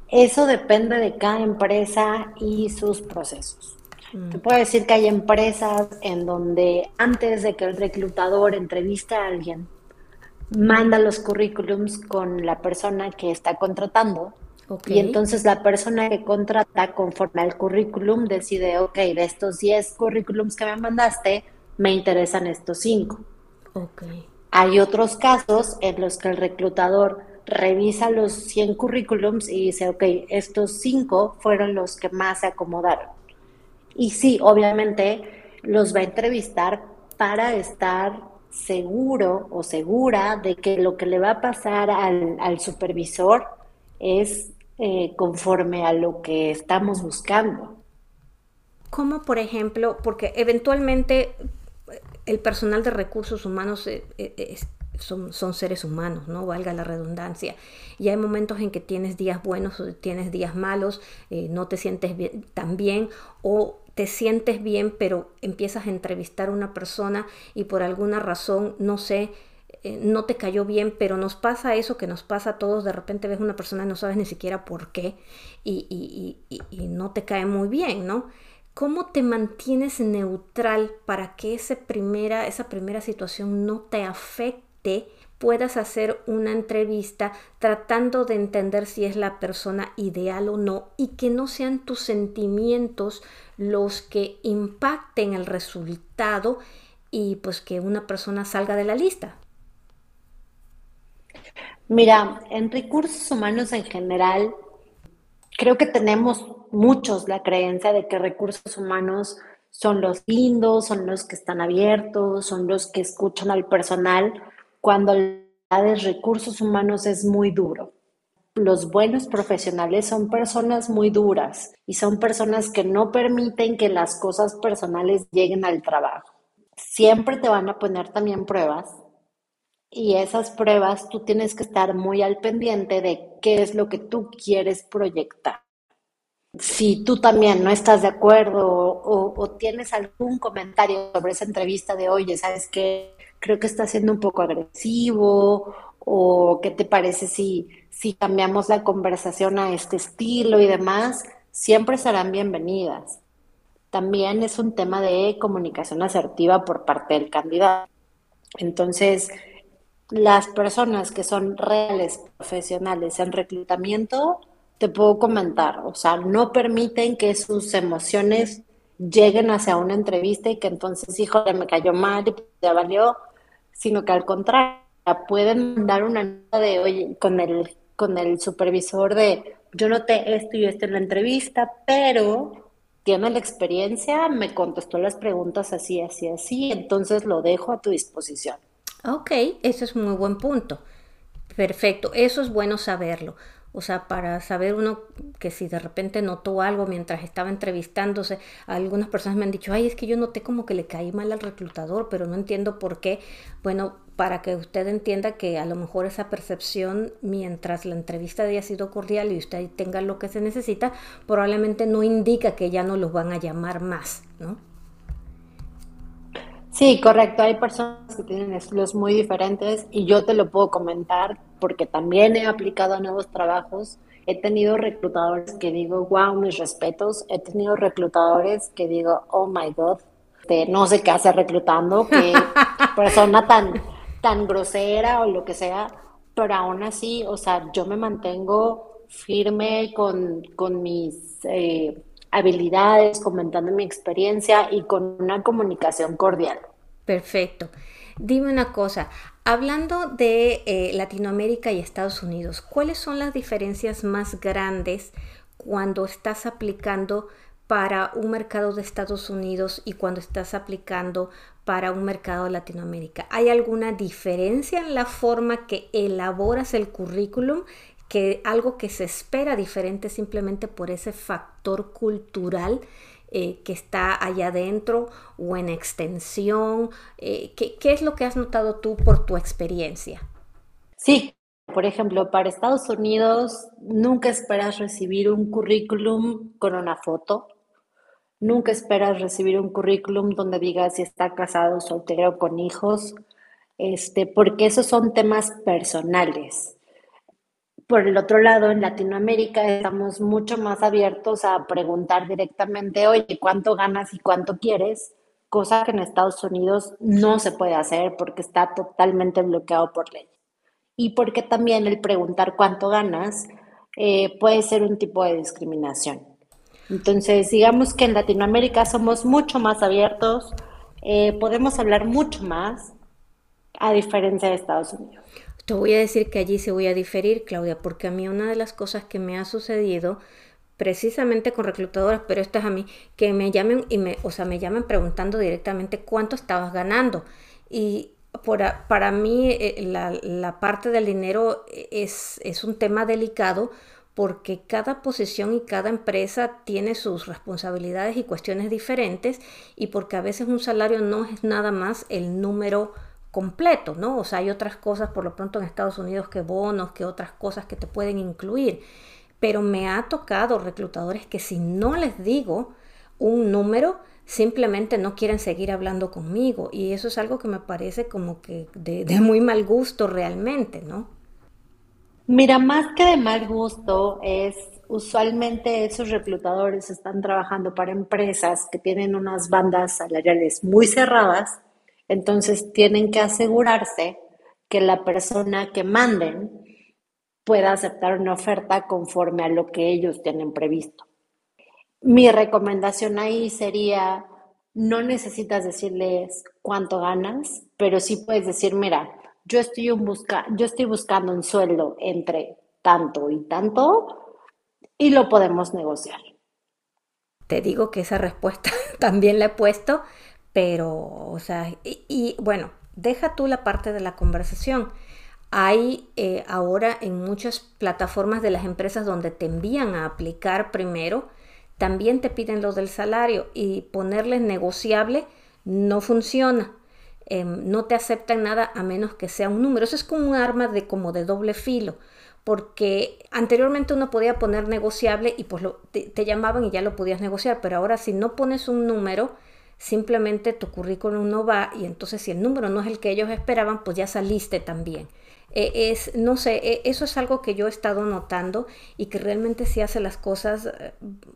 Eso depende de cada empresa y sus procesos. Mm. Te puedo decir que hay empresas en donde antes de que el reclutador entreviste a alguien, manda los currículums con la persona que está contratando. Y entonces la persona que contrata, conforme al currículum, decide, ok, de estos 10 currículums que me mandaste, me interesan estos 5. Okay. Hay otros casos en los que el reclutador revisa los 100 currículums y dice, ok, estos 5 fueron los que más se acomodaron. Y sí, obviamente los va a entrevistar para estar seguro o segura de que lo que le va a pasar al, supervisor es eh, conforme a lo que estamos buscando. Como por ejemplo, porque eventualmente el personal de recursos humanos eh, eh, son, son, seres humanos, ¿no? Valga la redundancia. Y hay momentos en que tienes días buenos o tienes días malos, eh, no te sientes bien, tan bien o te sientes bien, pero empiezas a entrevistar a una persona y por alguna razón, no sé, eh, no te cayó bien, pero nos pasa eso que nos pasa a todos, de repente ves una persona y no sabes ni siquiera por qué y, y, y no te cae muy bien, ¿no? ¿Cómo te mantienes neutral para que esa primera, esa primera situación no te afecte? puedas hacer una entrevista tratando de entender si es la persona ideal o no y que no sean tus sentimientos los que impacten el resultado y pues que una persona salga de la lista. Mira, en recursos humanos en general, creo que tenemos muchos la creencia de que recursos humanos son los lindos, son los que están abiertos, son los que escuchan al personal, cuando de recursos humanos es muy duro. Los buenos profesionales son personas muy duras y son personas que no permiten que las cosas personales lleguen al trabajo. Siempre te van a poner también pruebas y esas pruebas tú tienes que estar muy al pendiente de qué es lo que tú quieres proyectar. Si tú también no estás de acuerdo o, tienes algún comentario sobre esa entrevista de, oye, ¿sabes qué? creo que está siendo un poco agresivo o qué te parece si, si cambiamos la conversación a este estilo y demás, siempre serán bienvenidas. También es un tema de comunicación asertiva por parte del candidato. Entonces, las personas que son reales profesionales en reclutamiento, te puedo comentar, o sea, no permiten que sus emociones lleguen hacia una entrevista y que entonces, híjole, me cayó mal y ya valió, sino que al contrario, pueden mandar una nota de, oye, con el, con el supervisor de, yo noté esto y esto en la entrevista, pero tiene la experiencia, me contestó las preguntas así, así, así, entonces lo dejo a tu disposición. Ok, ese es muy buen punto. Perfecto, eso es bueno saberlo. O sea, para saber uno que si de repente notó algo mientras estaba entrevistándose, algunas personas me han dicho, ay, es que yo noté como que le caí mal al reclutador, pero no entiendo por qué. Bueno, para que usted entienda que a lo mejor esa percepción, mientras la entrevista haya sido cordial y usted tenga lo que se necesita, probablemente no indica que ya no los van a llamar más, ¿no? Sí, correcto. Hay personas que tienen estilos muy diferentes y yo te lo puedo comentar porque también he aplicado a nuevos trabajos. He tenido reclutadores que digo, wow, mis respetos. He tenido reclutadores que digo, oh my God, este, no sé qué hace reclutando, qué (laughs) persona tan, tan grosera o lo que sea. Pero aún así, o sea, yo me mantengo firme con, con mis eh, habilidades, comentando mi experiencia y con una comunicación cordial. Perfecto. Dime una cosa, hablando de eh, Latinoamérica y Estados Unidos, ¿cuáles son las diferencias más grandes cuando estás aplicando para un mercado de Estados Unidos y cuando estás aplicando para un mercado de Latinoamérica? ¿Hay alguna diferencia en la forma que elaboras el currículum? Que algo que se espera diferente simplemente por ese factor cultural eh, que está allá adentro o en extensión? Eh, ¿qué, ¿Qué es lo que has notado tú por tu experiencia? Sí, por ejemplo, para Estados Unidos nunca esperas recibir un currículum con una foto. Nunca esperas recibir un currículum donde digas si está casado, soltero, con hijos, este, porque esos son temas personales. Por el otro lado, en Latinoamérica estamos mucho más abiertos a preguntar directamente, oye, ¿cuánto ganas y cuánto quieres? Cosa que en Estados Unidos no se puede hacer porque está totalmente bloqueado por ley. Y porque también el preguntar cuánto ganas eh, puede ser un tipo de discriminación. Entonces, digamos que en Latinoamérica somos mucho más abiertos, eh, podemos hablar mucho más, a diferencia de Estados Unidos. Te voy a decir que allí se voy a diferir, Claudia, porque a mí una de las cosas que me ha sucedido precisamente con reclutadoras, pero esto es a mí, que me llamen y me, o sea, me llamen preguntando directamente cuánto estabas ganando. Y para mí eh, la, la, parte del dinero es, es un tema delicado porque cada posición y cada empresa tiene sus responsabilidades y cuestiones diferentes y porque a veces un salario no es nada más el número completo, ¿no? O sea, hay otras cosas, por lo pronto en Estados Unidos, que bonos, que otras cosas que te pueden incluir. Pero me ha tocado reclutadores que si no les digo un número, simplemente no quieren seguir hablando conmigo. Y eso es algo que me parece como que de, de muy mal gusto realmente, ¿no? Mira, más que de mal gusto es usualmente esos reclutadores están trabajando para empresas que tienen unas bandas salariales muy cerradas entonces tienen que asegurarse que la persona que manden pueda aceptar una oferta conforme a lo que ellos tienen previsto. Mi recomendación ahí sería, no necesitas decirles cuánto ganas, pero sí puedes decir, mira, yo estoy, busca yo estoy buscando un sueldo entre tanto y tanto y lo podemos negociar. Te digo que esa respuesta (laughs) también la he puesto pero, o sea, y, bueno, deja tú la parte de la conversación. Hay eh, ahora en muchas plataformas de las empresas donde te envían a aplicar primero, también te piden lo del salario y ponerles negociable no funciona. Em, no te aceptan nada a menos que sea un número. Eso es como un arma de como de doble filo, porque anteriormente uno podía poner negociable y pues te llamaban y ya lo podías negociar, pero ahora si no pones un número, simplemente tu currículum no va y entonces si el número no es el que ellos esperaban, pues ya saliste también. E, es, no sé, e, eso es algo que yo he estado notando y que realmente sí hace las cosas eh,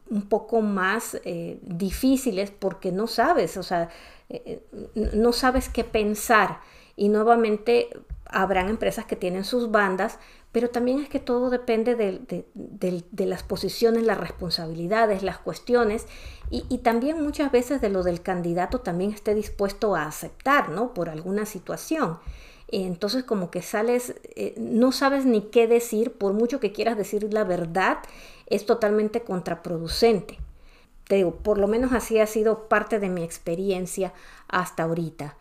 un poco más eh, difíciles porque no sabes, o sea, eh, no sabes qué pensar. Y nuevamente habrán empresas que tienen sus bandas, pero también es que todo depende de, las posiciones, las responsabilidades, las cuestiones y, también muchas veces de lo del candidato también esté dispuesto a aceptar, ¿no? Por alguna situación. Entonces como que sales, eh, no sabes ni qué decir, por mucho que quieras decir la verdad, es totalmente contraproducente. Te digo, por lo menos así ha sido parte de mi experiencia hasta ahorita.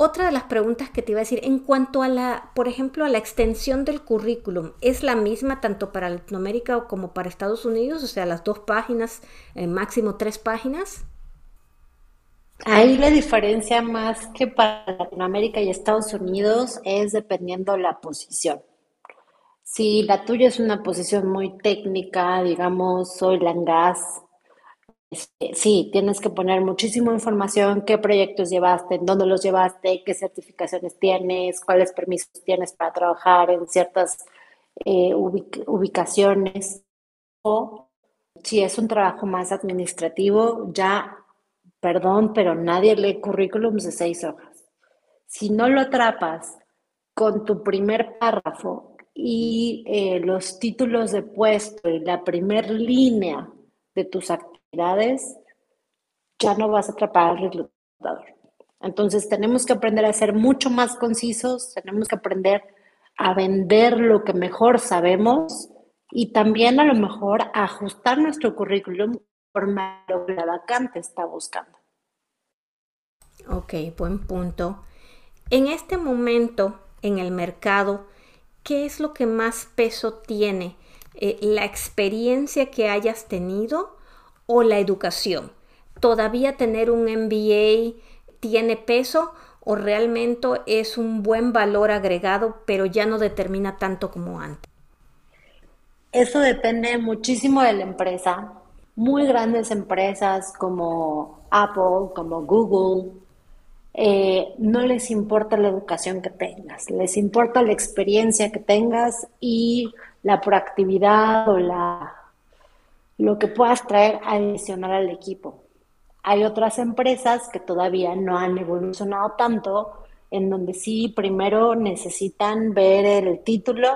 Otra de las preguntas que te iba a decir, en cuanto a la, por ejemplo, a la extensión del currículum, ¿es la misma tanto para Latinoamérica como para Estados Unidos? O sea, las dos páginas, eh, máximo tres páginas. Ahí la diferencia más que para Latinoamérica y Estados Unidos es dependiendo la posición. Si la tuya es una posición muy técnica, digamos, soy gas, sí, tienes que poner muchísima información, qué proyectos llevaste, dónde los llevaste, qué certificaciones tienes, cuáles permisos tienes para trabajar en ciertas eh, ubicaciones. O si es un trabajo más administrativo, ya, perdón, pero nadie lee currículums de seis hojas. Si no lo atrapas con tu primer párrafo y eh, los títulos de puesto y la primer línea de tus actividades, ya no vas a atrapar al reclutador. Entonces tenemos que aprender a ser mucho más concisos, tenemos que aprender a vender lo que mejor sabemos y también a lo mejor a ajustar nuestro currículum por lo que la vacante está buscando. Ok, buen punto. En este momento en el mercado, ¿qué es lo que más peso tiene? Eh, ¿La experiencia que hayas tenido o la educación? ¿Todavía tener un MBA tiene peso o realmente es un buen valor agregado, pero ya no determina tanto como antes? Eso depende muchísimo de la empresa. Muy grandes empresas como Apple, como Google, eh, no les importa la educación que tengas, les importa la experiencia que tengas y la proactividad o la lo que puedas traer adicional al equipo. Hay otras empresas que todavía no han evolucionado tanto, en donde sí primero necesitan ver el título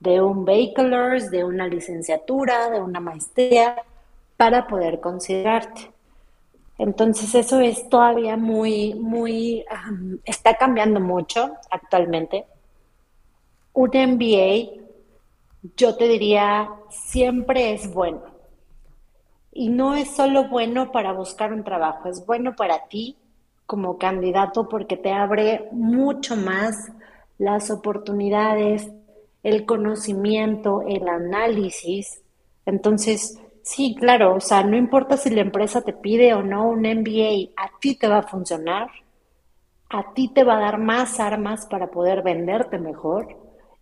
de un bachelor's, de una licenciatura, de una maestría, para poder considerarte. Entonces eso es todavía muy, muy, está cambiando mucho actualmente. Un MBA, yo te diría, siempre es bueno y no es solo bueno para buscar un trabajo, es bueno para ti como candidato porque te abre mucho más las oportunidades, el conocimiento, el análisis. Entonces, sí, claro, o sea, no importa si la empresa te pide o no un MBA, a ti te va a funcionar, a ti te va a dar más armas para poder venderte mejor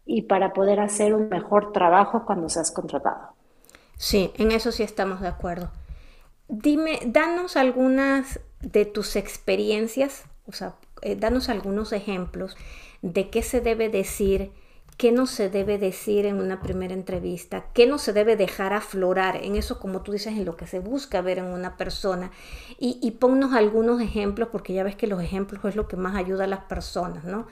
y para poder hacer un mejor trabajo cuando seas contratado. Sí, en eso sí estamos de acuerdo. Dime, danos algunas de tus experiencias, o sea, eh, danos algunos ejemplos de qué se debe decir, qué no se debe decir en una primera entrevista, qué no se debe dejar aflorar en eso, como tú dices, en lo que se busca ver en una persona. Y, y ponnos algunos ejemplos, porque ya ves que los ejemplos es lo que más ayuda a las personas, ¿no?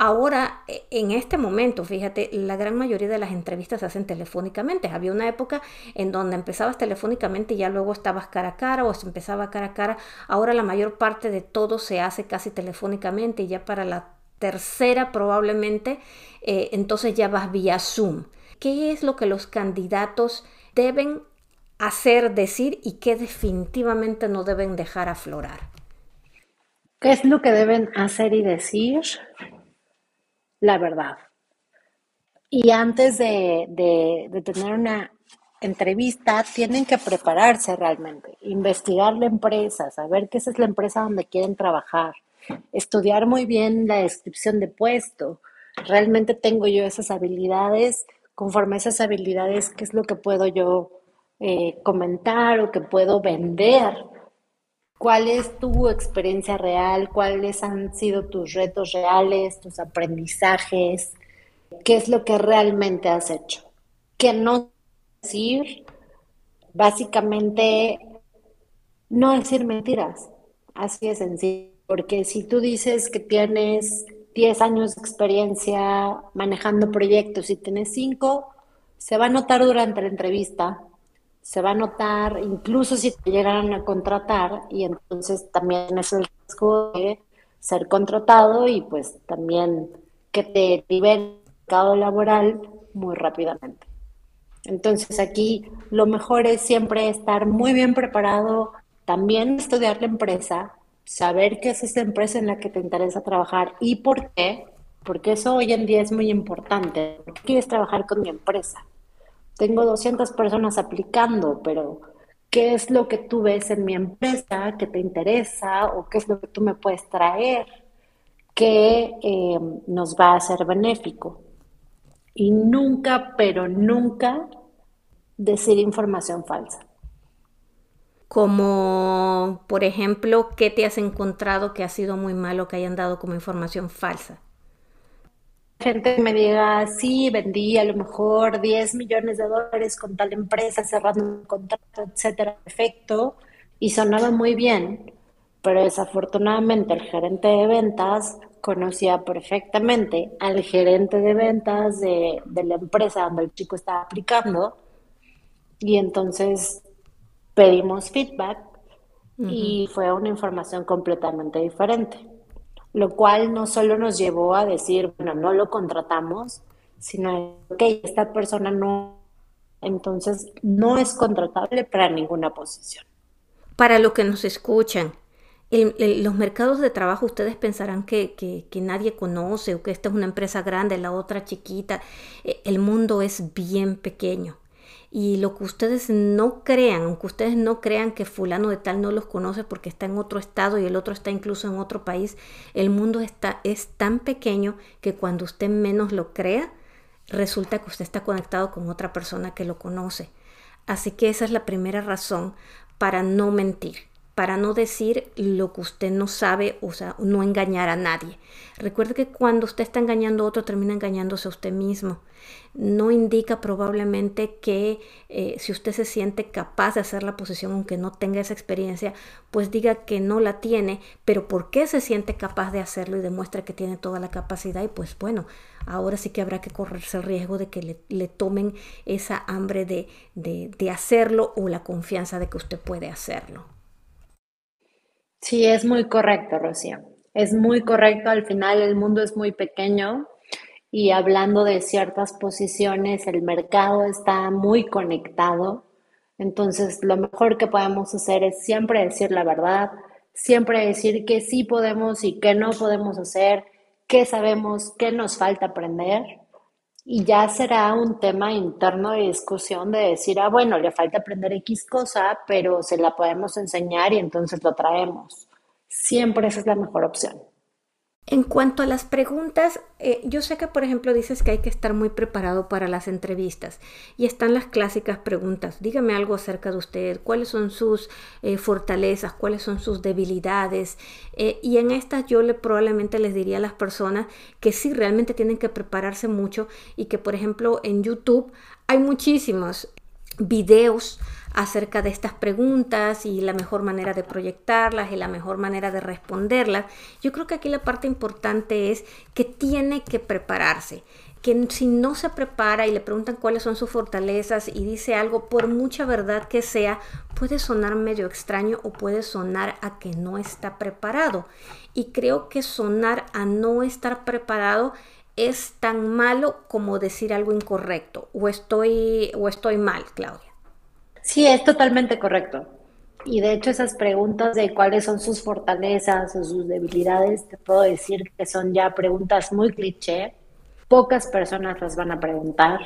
Ahora, e, en este momento, fíjate, la gran mayoría de las entrevistas se hacen telefónicamente. Había una época en donde empezabas telefónicamente y ya luego estabas cara a cara o se empezaba cara a cara. Ahora la mayor parte de todo se hace casi telefónicamente y ya para la tercera probablemente, eh, entonces ya vas vía Zoom. ¿Qué es lo que los candidatos deben hacer, decir y qué definitivamente no deben dejar aflorar? ¿Qué es lo que deben hacer y decir? La verdad. Y antes de, tener una entrevista, tienen que prepararse realmente, investigar la empresa, saber qué es la empresa donde quieren trabajar, estudiar muy bien la descripción de puesto. Realmente tengo yo esas habilidades, conforme a esas habilidades, qué es lo que puedo yo eh, comentar o que puedo vender ¿Cuál es tu experiencia real? ¿Cuáles han sido tus retos reales, tus aprendizajes? ¿Qué es lo que realmente has hecho? ¿Qué no decir? Básicamente, no decir mentiras. Así de sencillo. Porque si tú dices que tienes 10 años de experiencia manejando proyectos y tienes 5, se va a notar durante la entrevista se va a notar incluso si te llegaran a contratar y entonces también es el riesgo de ser contratado y pues también que te libere el mercado laboral muy rápidamente. Entonces aquí lo mejor es siempre estar muy bien preparado, también estudiar la empresa, saber qué es esa empresa en la que te interesa trabajar y por qué, porque eso hoy en día es muy importante. ¿Por qué quieres trabajar con mi empresa? Tengo 200 personas aplicando, pero ¿qué es lo que tú ves en mi empresa que te interesa o qué es lo que tú me puedes traer que eh, nos va a ser benéfico? Y nunca, pero nunca decir información falsa. Como, por ejemplo, ¿qué te has encontrado que ha sido muy malo que hayan dado como información falsa? Gente me diga, sí, vendí a lo mejor 10 millones de dólares con tal empresa, cerrando un contrato, etcétera, perfecto, y sonaba muy bien, pero desafortunadamente el gerente de ventas conocía perfectamente al gerente de ventas de, de la empresa donde el chico estaba aplicando, y entonces pedimos feedback y fue una información completamente diferente, lo cual no solo nos llevó a decir, bueno, no lo contratamos, sino que esta persona no, entonces no es contratable para ninguna posición. Para los que nos escuchan, los mercados de trabajo ustedes pensarán que, que, nadie conoce o que esta es una empresa grande, la otra chiquita. E, el mundo es bien pequeño y lo que ustedes no crean, aunque ustedes no crean que fulano de tal no los conoce porque está en otro estado y el otro está incluso en otro país, el mundo está, es tan pequeño que cuando usted menos lo crea, resulta que usted está conectado con otra persona que lo conoce. Así que esa es la primera razón para no mentir para no decir lo que usted no sabe, o sea, no engañar a nadie. Recuerde que cuando usted está engañando a otro, termina engañándose a usted mismo. No indica probablemente que eh, si usted se siente capaz de hacer la posición, aunque no tenga esa experiencia, pues diga que no la tiene, pero ¿por qué se siente capaz de hacerlo y demuestra que tiene toda la capacidad? Y pues bueno, ahora sí que habrá que correrse el riesgo de que le, tomen esa hambre de, de hacerlo o la confianza de que usted puede hacerlo. Sí, es muy correcto, Rocío. Es muy correcto. Al final el mundo es muy pequeño y hablando de ciertas posiciones, el mercado está muy conectado. Entonces, lo mejor que podemos hacer es siempre decir la verdad, siempre decir que sí podemos y que no podemos hacer, qué sabemos, qué nos falta aprender y ya será un tema interno de discusión de decir, ah, bueno, le falta aprender X cosa, pero se la podemos enseñar y entonces lo traemos. Siempre esa es la mejor opción. En cuanto a las preguntas, eh, yo sé que por ejemplo dices que hay que estar muy preparado para las entrevistas y están las clásicas preguntas. Dígame algo acerca de usted, cuáles son sus eh, fortalezas, cuáles son sus debilidades. Eh, y en estas yo le, probablemente les diría a las personas que sí realmente tienen que prepararse mucho y que por ejemplo en YouTube hay muchísimos videos acerca de estas preguntas y la mejor manera de proyectarlas y la mejor manera de responderlas. Yo creo que aquí la parte importante es que tiene que prepararse que si no se prepara y le preguntan cuáles son sus fortalezas y dice algo, por mucha verdad que sea, puede sonar medio extraño o puede sonar a que no está preparado. Y creo que sonar a no estar preparado es tan malo como decir algo incorrecto o estoy o estoy mal, Claudia. Sí, es totalmente correcto. Y de hecho esas preguntas de cuáles son sus fortalezas o sus debilidades, te puedo decir que son ya preguntas muy cliché. Pocas personas las van a preguntar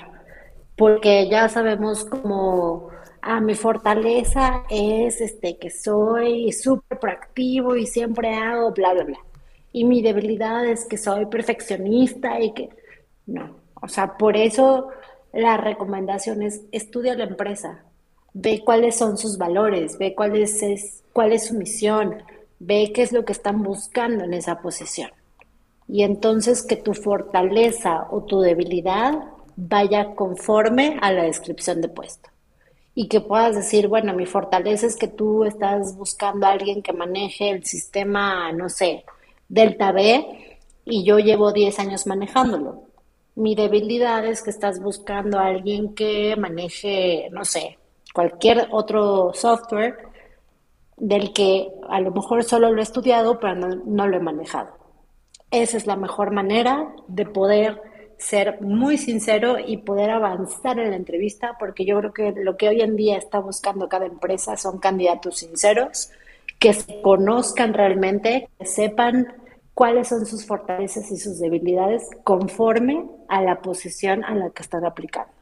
porque ya sabemos cómo, ah, mi fortaleza es este que soy súper proactivo y siempre hago bla, bla, bla. Y mi debilidad es que soy perfeccionista y que no. O sea, por eso la recomendación es estudia la empresa, ve cuáles son sus valores, ve cuál es, cuál es su misión, ve qué es lo que están buscando en esa posición. Y entonces que tu fortaleza o tu debilidad vaya conforme a la descripción de puesto. Y que puedas decir, bueno, mi fortaleza es que tú estás buscando a alguien que maneje el sistema, no sé, Delta B, y yo llevo 10 años manejándolo. Mi debilidad es que estás buscando a alguien que maneje, no sé, cualquier otro software del que a lo mejor solo lo he estudiado, pero no, lo he manejado. Esa es la mejor manera de poder ser muy sincero y poder avanzar en la entrevista, porque yo creo que lo que hoy en día está buscando cada empresa son candidatos sinceros que se conozcan realmente, que sepan cuáles son sus fortalezas y sus debilidades conforme a la posición a la que están aplicando.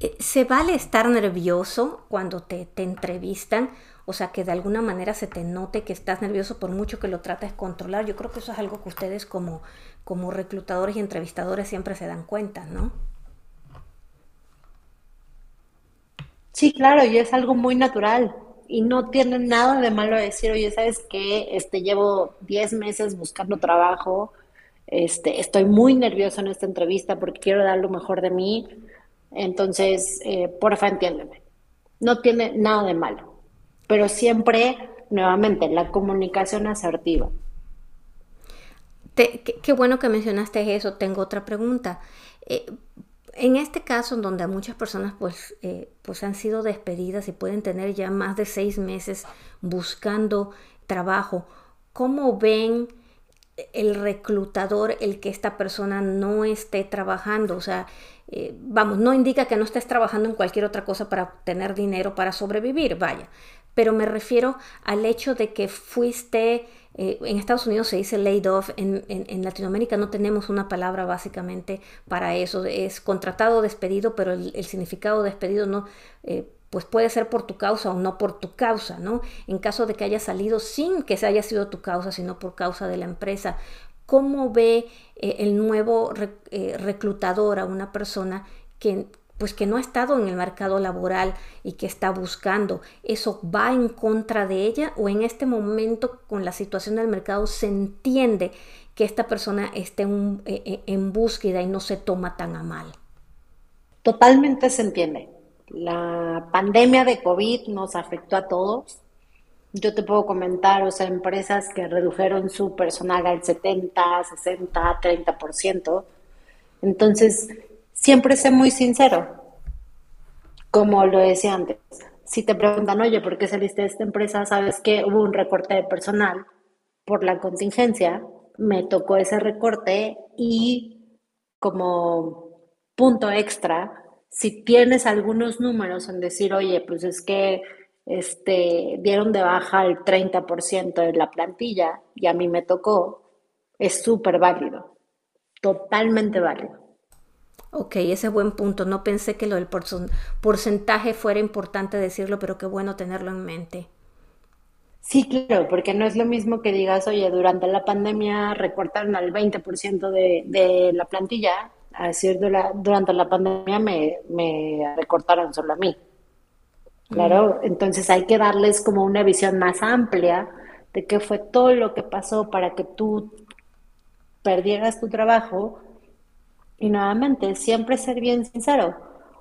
Eh, ¿Se vale estar nervioso cuando te, te, entrevistan? O sea, que de alguna manera se te note que estás nervioso por mucho que lo trates de controlar. Yo creo que eso es algo que ustedes como, como reclutadores y entrevistadores siempre se dan cuenta, ¿no? Sí, claro, y es algo muy natural y no tiene nada de malo decir, oye, ¿sabes qué? Este, llevo 10 meses buscando trabajo, este, estoy muy nervioso en esta entrevista porque quiero dar lo mejor de mí, entonces, eh, porfa, entiéndeme. No tiene nada de malo, pero siempre, nuevamente, la comunicación asertiva. qué, bueno que mencionaste eso. Tengo otra pregunta. Eh, en este caso, donde muchas personas pues, eh, pues han sido despedidas y pueden tener ya más de seis meses buscando trabajo, ¿cómo ven el reclutador el que esta persona no esté trabajando? O sea, eh, vamos, no indica que no estés trabajando en cualquier otra cosa para tener dinero para sobrevivir, vaya, pero me refiero al hecho de que fuiste eh, en Estados Unidos se dice laid off, en, en, Latinoamérica no tenemos una palabra básicamente para eso, es contratado despedido, pero el, significado despedido no, eh, pues puede ser por tu causa o no por tu causa, ¿no? En caso de que haya salido sin que se haya sido tu causa, sino por causa de la empresa, ¿cómo ve eh, el nuevo reclutador a una persona que, pues que no ha estado en el mercado laboral y que está buscando, ¿eso va en contra de ella o en este momento con la situación del mercado se entiende que esta persona esté en, e, e, en búsqueda y no se toma tan a mal? Totalmente se entiende. La pandemia de COVID nos afectó a todos. Yo te puedo comentar, o sea, empresas que redujeron su personal al 70, 60, 30%. Entonces, siempre sé muy sincero, como lo decía antes. Si te preguntan, oye, ¿por qué saliste de esta empresa? Sabes que hubo un recorte de personal por la contingencia, me tocó ese recorte y como punto extra, si tienes algunos números en decir, oye, pues es que este, dieron de baja el 30% de la plantilla y a mí me tocó, es súper válido, totalmente válido. Ok, ese es buen punto. No pensé que lo del porcentaje fuera importante decirlo, pero qué bueno tenerlo en mente. Sí, claro, porque no es lo mismo que digas, oye, durante la pandemia recortaron al 20% de, de la plantilla, a decir, durante la pandemia me, me recortaron solo a mí. Claro, entonces hay que darles como una visión más amplia de qué fue todo lo que pasó para que tú perdieras tu trabajo y nuevamente, siempre ser bien sincero.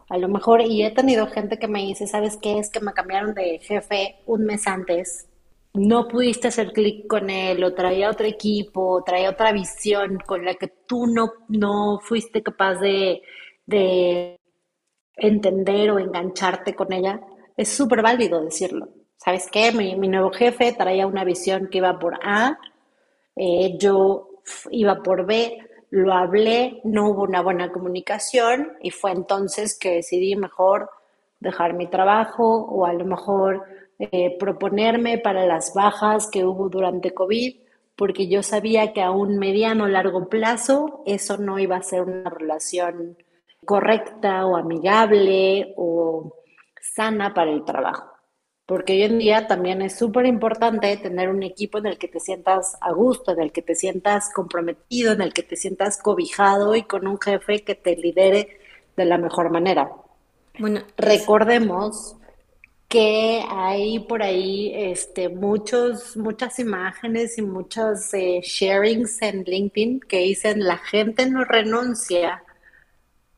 A lo mejor, y he tenido gente que me dice, ¿sabes qué? Es que me cambiaron de jefe un mes antes. No pudiste hacer clic con él, o traía otro equipo, traía otra visión con la que tú no, no fuiste capaz de, de entender o engancharte con ella. Es súper válido decirlo. ¿Sabes qué? Mi, mi, nuevo jefe traía una visión que iba por A, eh, yo iba por B lo hablé, no hubo una buena comunicación y fue entonces que decidí mejor dejar mi trabajo o a lo mejor eh, proponerme para las bajas que hubo durante COVID, porque yo sabía que a un mediano o largo plazo eso no iba a ser una relación correcta o amigable o sana para el trabajo porque hoy en día también es súper importante tener un equipo en el que te sientas a gusto, en el que te sientas comprometido, en el que te sientas cobijado y con un jefe que te lidere de la mejor manera. Bueno, recordemos que hay por ahí este, muchos, muchas imágenes y muchos eh, sharings en LinkedIn que dicen la gente no renuncia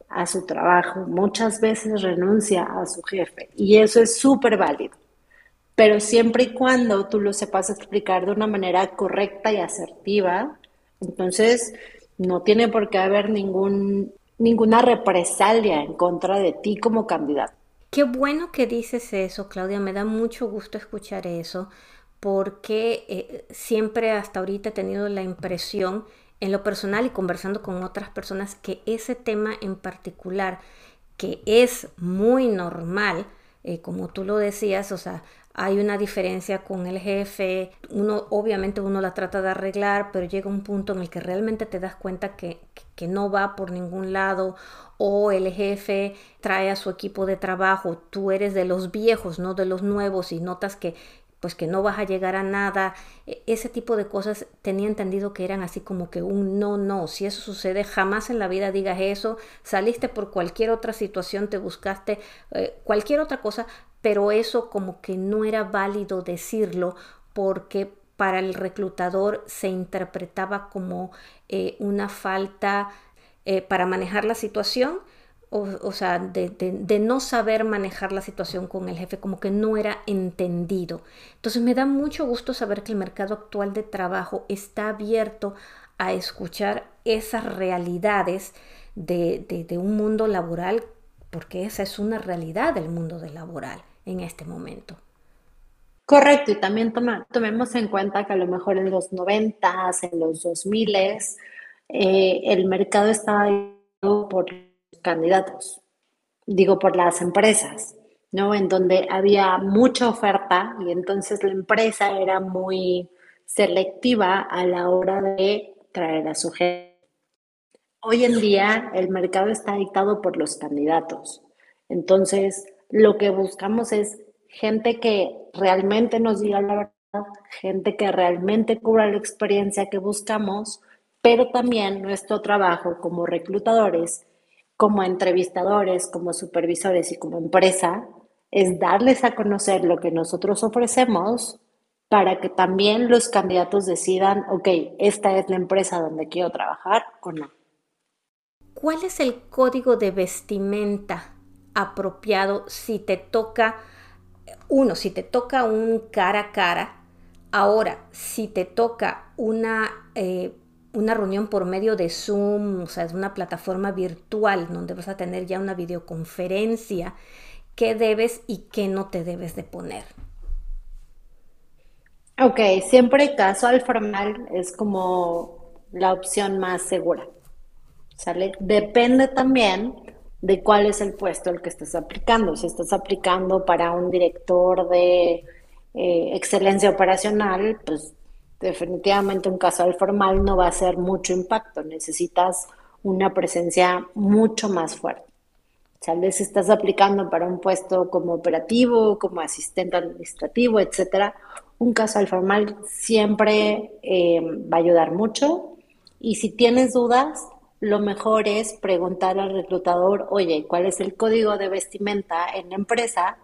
a su trabajo, muchas veces renuncia a su jefe y eso es súper válido pero siempre y cuando tú lo sepas explicar de una manera correcta y asertiva, entonces no tiene por qué haber ningún, ninguna represalia en contra de ti como candidato. Qué bueno que dices eso, Claudia, me da mucho gusto escuchar eso, porque eh, siempre hasta ahorita he tenido la impresión en lo personal y conversando con otras personas que ese tema en particular, que es muy normal, eh, como tú lo decías, o sea, hay una diferencia con el jefe, uno obviamente uno la trata de arreglar, pero llega un punto en el que realmente te das cuenta que, que no va por ningún lado o el jefe trae a su equipo de trabajo, tú eres de los viejos, no de los nuevos y notas que pues que no vas a llegar a nada, e, ese tipo de cosas tenía entendido que eran así como que un no, no, si eso sucede jamás en la vida digas eso, saliste por cualquier otra situación, te buscaste eh, cualquier otra cosa, pero eso como que no era válido decirlo porque para el reclutador se interpretaba como eh, una falta eh, para manejar la situación, o, sea, de, no saber manejar la situación con el jefe, como que no era entendido. Entonces me da mucho gusto saber que el mercado actual de trabajo está abierto a escuchar esas realidades de, un mundo laboral, porque esa es una realidad del mundo del laboral en este momento. Correcto, y también tomemos en cuenta que a lo mejor en los 90, en los 2000, eh, el mercado estaba por candidatos, digo por las empresas, ¿no? En donde había mucha oferta y entonces la empresa era muy selectiva a la hora de traer a su gente. Hoy en día el mercado está dictado por los candidatos. Entonces, lo que buscamos es gente que realmente nos diga la verdad, gente que realmente cubra la experiencia que buscamos, pero también nuestro trabajo como reclutadores como entrevistadores, como supervisores y como empresa, es darles a conocer lo que nosotros ofrecemos para que también los candidatos decidan, ok, esta es la empresa donde quiero trabajar o no. ¿Cuál es el código de vestimenta apropiado si te toca, uno, si te toca un cara a cara? Ahora, si te toca una eh, una reunión por medio de Zoom, o sea, es una plataforma virtual donde vas a tener ya una videoconferencia, qué debes y qué no te debes de poner. Ok, siempre casual formal es como la opción más segura. ¿Sale? Depende también de cuál es el puesto al que estás aplicando. Si estás aplicando para un director de eh, excelencia operacional, pues definitivamente un casual formal no va a ser mucho impacto, necesitas una presencia mucho más fuerte. Tal vez estás aplicando para un puesto como operativo, como asistente administrativo, etcétera. Un casual formal siempre eh, va a ayudar mucho. Y si tienes dudas, lo mejor es preguntar al reclutador, oye, ¿cuál es el código de vestimenta en la empresa?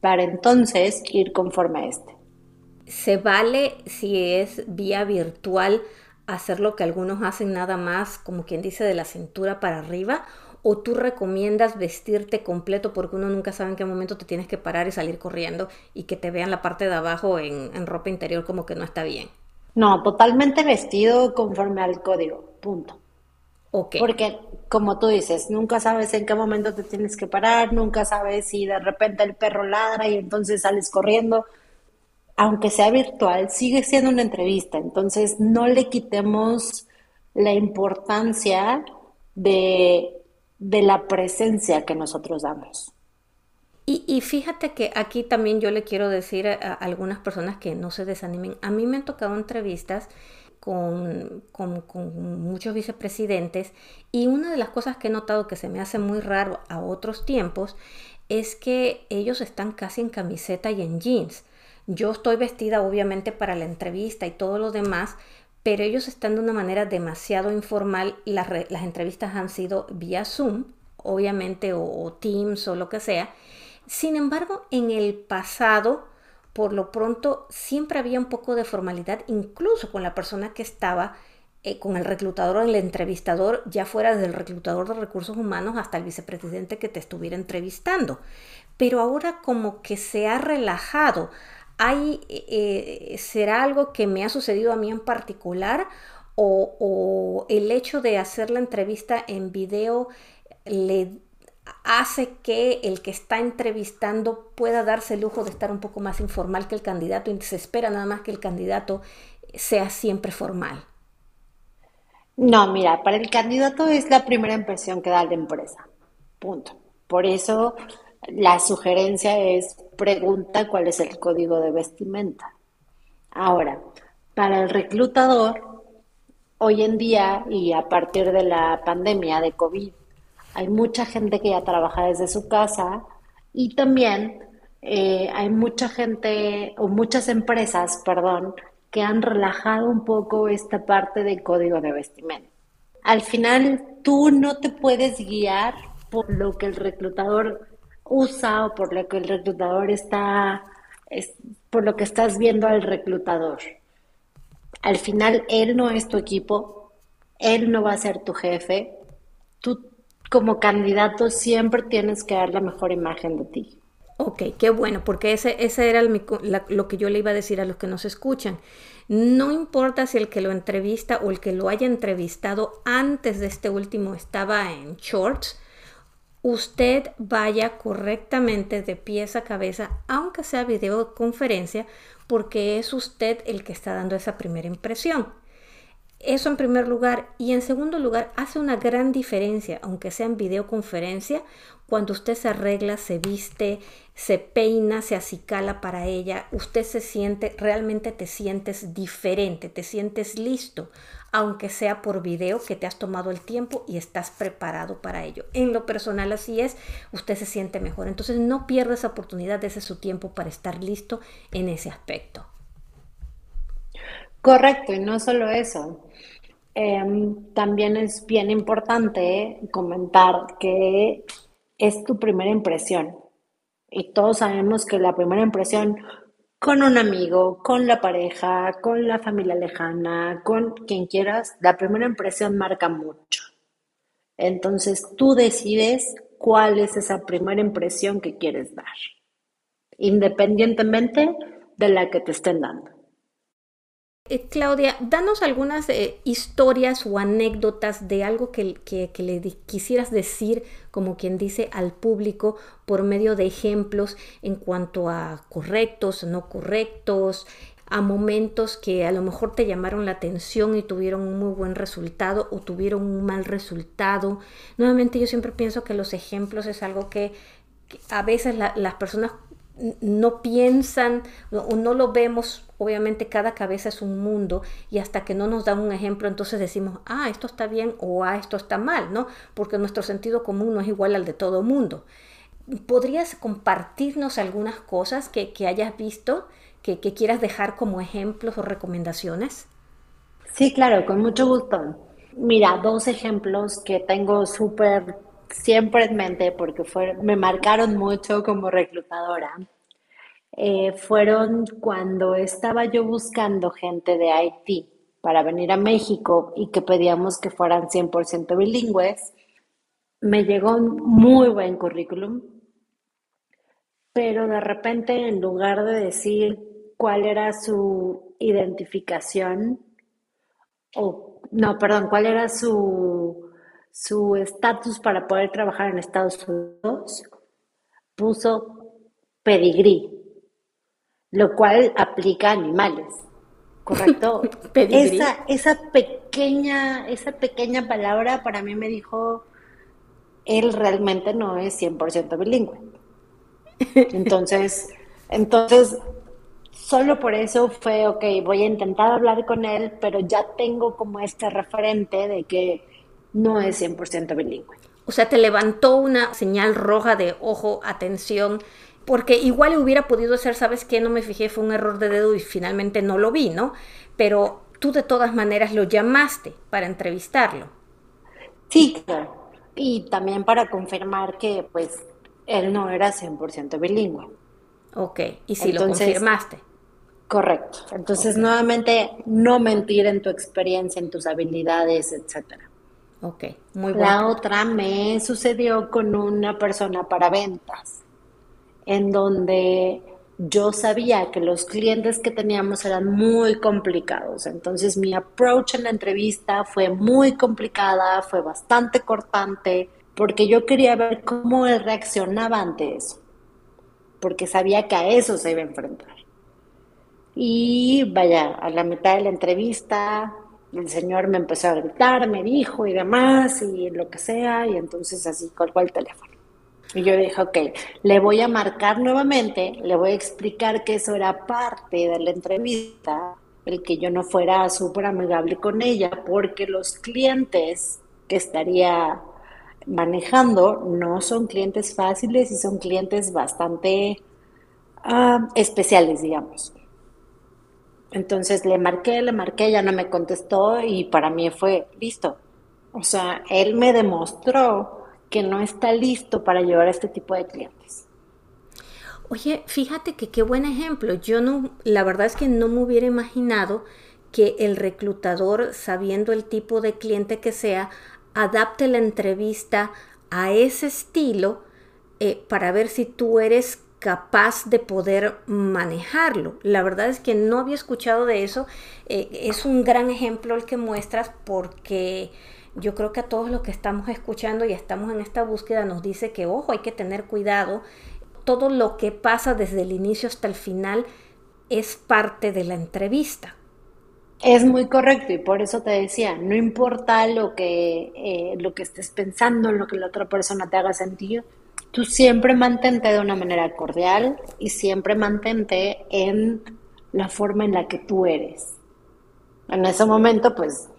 Para entonces ir conforme a este se vale si es vía virtual hacer lo que algunos hacen nada más, como quien dice, de la cintura para arriba, o tú recomiendas vestirte completo porque uno nunca sabe en qué momento te tienes que parar y salir corriendo y que te vean la parte de abajo en, ropa interior como que no está bien. No, totalmente vestido conforme al código, punto. Okay. Porque, como tú dices, nunca sabes en qué momento te tienes que parar, nunca sabes si de repente el perro ladra y entonces sales corriendo aunque sea virtual, sigue siendo una entrevista. Entonces, no le quitemos la importancia de, la presencia que nosotros damos. Y, fíjate que aquí también yo le quiero decir a, algunas personas que no se desanimen. A mí me han tocado entrevistas con, con, muchos vicepresidentes y una de las cosas que he notado que se me hace muy raro a otros tiempos es que ellos están casi en camiseta y en jeans. Yo estoy vestida obviamente para la entrevista y todo lo demás, pero ellos están de una manera demasiado informal. Las, entrevistas han sido vía Zoom, obviamente, o, Teams o lo que sea. Sin embargo, en el pasado, por lo pronto, siempre había un poco de formalidad, incluso con la persona que estaba, eh, con el reclutador o el entrevistador, ya fuera desde el reclutador de recursos humanos hasta el vicepresidente que te estuviera entrevistando. Pero ahora como que se ha relajado hay, eh, ¿será algo que me ha sucedido a mí en particular? O, el hecho de hacer la entrevista en video le hace que el que está entrevistando pueda darse el lujo de estar un poco más informal que el candidato y se espera nada más que el candidato sea siempre formal. No, mira, para el candidato es la primera impresión que da la empresa. Punto. Por eso la sugerencia es pregunta cuál es el código de vestimenta. Ahora, para el reclutador, hoy en día y a partir de la pandemia de COVID, hay mucha gente que ya trabaja desde su casa y también eh, hay mucha gente o muchas empresas, perdón, que han relajado un poco esta parte del código de vestimenta. Al final, tú no te puedes guiar por lo que el reclutador usa o por lo que el reclutador está, por lo que estás viendo al reclutador. Al final, él no es tu equipo, él no va a ser tu jefe. Tú como candidato siempre tienes que dar la mejor imagen de ti. Ok, qué bueno, porque ese, ese era lo que yo le iba a decir a los que nos escuchan. No importa si el que lo entrevista o el que lo haya entrevistado antes de este último estaba en shorts, usted vaya correctamente de pies a cabeza, aunque sea videoconferencia, porque es usted el que está dando esa primera impresión. Eso en primer lugar. Y en segundo lugar, hace una gran diferencia, aunque sea en videoconferencia, cuando usted se arregla, se viste, se peina, se acicala para ella, usted se siente, realmente te sientes diferente, te sientes listo, aunque sea por video que te has tomado el tiempo y estás preparado para ello. En lo personal así es, usted se siente mejor. Entonces no pierda esa oportunidad, de ese su tiempo para estar listo en ese aspecto. Correcto, y no solo eso. Em, también es bien importante comentar que es tu primera impresión. Y todos sabemos que la primera impresión con un amigo, con la pareja, con la familia lejana, con quien quieras, la primera impresión marca mucho. Entonces tú decides cuál es esa primera impresión que quieres dar, independientemente de la que te estén dando. Eh, Claudia, danos algunas eh, historias o anécdotas de algo que, que, le quisieras decir, como quien dice, al público por medio de ejemplos en cuanto a correctos, no correctos, a momentos que a lo mejor te llamaron la atención y tuvieron un muy buen resultado o tuvieron un mal resultado. Nuevamente yo siempre pienso que los ejemplos es algo que, a veces las personas no piensan o no lo vemos, obviamente cada cabeza es un mundo y hasta que no nos dan un ejemplo entonces decimos, ah, esto está bien o ah, esto está mal, ¿no? Porque nuestro sentido común no es igual al de todo mundo. ¿Podrías compartirnos algunas cosas que, hayas visto, que, que quieras dejar como ejemplos o recomendaciones? Sí, claro, con mucho gusto. Mira, dos ejemplos que tengo súper siempre en mente porque fue, me marcaron mucho como reclutadora. Eh, fueron cuando estaba yo buscando gente de Haití para venir a México y que pedíamos que fueran 100% bilingües. Me llegó un muy buen currículum, pero de repente en lugar de decir cuál era su identificación, o no, perdón, cuál era su su estatus para poder trabajar en Estados Unidos, puso pedigrí, lo cual aplica a animales, ¿correcto? (laughs) esa, esa, pequeña, esa pequeña palabra para mí me dijo, él realmente no es 100% bilingüe. Entonces, (laughs) entonces, solo por eso fue, ok, voy a intentar hablar con él, pero ya tengo como este referente de que no es 100% bilingüe. O sea, te levantó una señal roja de ojo, atención, porque igual hubiera podido ser, ¿sabes qué? No me fijé, fue un error de dedo y finalmente no lo vi, ¿no? Pero tú de todas maneras lo llamaste para entrevistarlo. Sí, claro. Y también para confirmar que, pues, él no era 100% bilingüe. Ok, y si lo confirmaste. Correcto. Entonces, nuevamente, no mentir en tu experiencia, en tus habilidades, etcétera. Ok, muy bueno. La otra me sucedió con una persona para ventas, en donde yo sabía que los clientes que teníamos eran muy complicados. Entonces mi approach en la entrevista fue muy complicada, fue bastante cortante, porque yo quería ver cómo él reaccionaba ante eso, porque sabía que a eso se iba a enfrentar. Y vaya, a la mitad de la entrevista el señor me empezó a gritar, me dijo y demás, y lo que sea, y entonces así colgó el teléfono. Y yo dije, ok, le voy a marcar nuevamente, le voy a explicar que eso era parte de la entrevista, el que yo no fuera súper amigable con ella, porque los clientes que estaría manejando no son clientes fáciles y son clientes bastante ah, especiales, digamos. Entonces le marqué, le marqué, ya no me contestó y para mí fue listo. O sea, él me demostró que no está listo para llevar a este tipo de clientes. Oye, fíjate que qué buen ejemplo. Yo no, la verdad es que no me hubiera imaginado que el reclutador, sabiendo el tipo de cliente que sea, adapte la entrevista a ese estilo eh, para ver si tú eres capaz de poder manejarlo. La verdad es que no había escuchado de eso. Eh, es un gran ejemplo el que muestras porque yo creo que a todos los que estamos escuchando y estamos en esta búsqueda nos dice que, ojo, hay que tener cuidado. Todo lo que pasa desde el inicio hasta el final es parte de la entrevista. Es muy correcto y por eso te decía, no importa lo que, eh, lo que estés pensando, lo que la otra persona te haga sentir, tú siempre mantente de una manera cordial y siempre mantente en la forma en la que tú eres. En ese momento, pues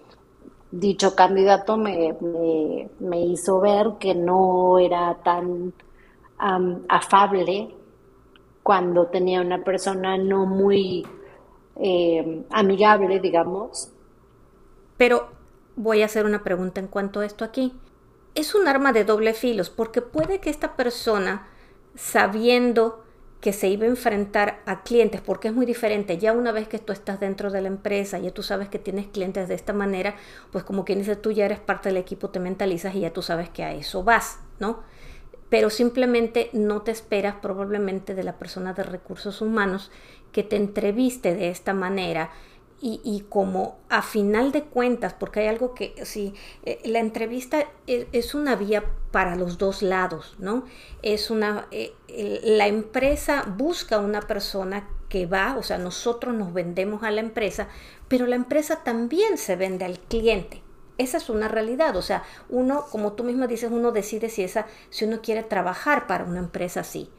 dicho candidato me, me, hizo ver que no era tan afable cuando tenía una persona no muy eh, amigable, digamos. Pero voy a hacer una pregunta en cuanto a esto aquí. Es un arma de doble filos porque puede que esta persona, sabiendo que se iba a enfrentar a clientes, porque es muy diferente. Ya una vez que tú estás dentro de la empresa, ya tú sabes que tienes clientes de esta manera, pues como quien dice, tú ya eres parte del equipo, te mentalizas y ya tú sabes que a eso vas, ¿no? Pero simplemente no te esperas probablemente de la persona de recursos humanos que te entreviste de esta manera y, como a final de cuentas, porque hay algo que, sí, eh, la entrevista es, una vía para los dos lados, ¿no? Es una, eh, la empresa busca una persona que va, o sea, nosotros nos vendemos a la empresa, pero la empresa también se vende al cliente. Esa es una realidad, o sea, uno, como tú misma dices, uno decide si, esa, si uno quiere trabajar para una empresa así.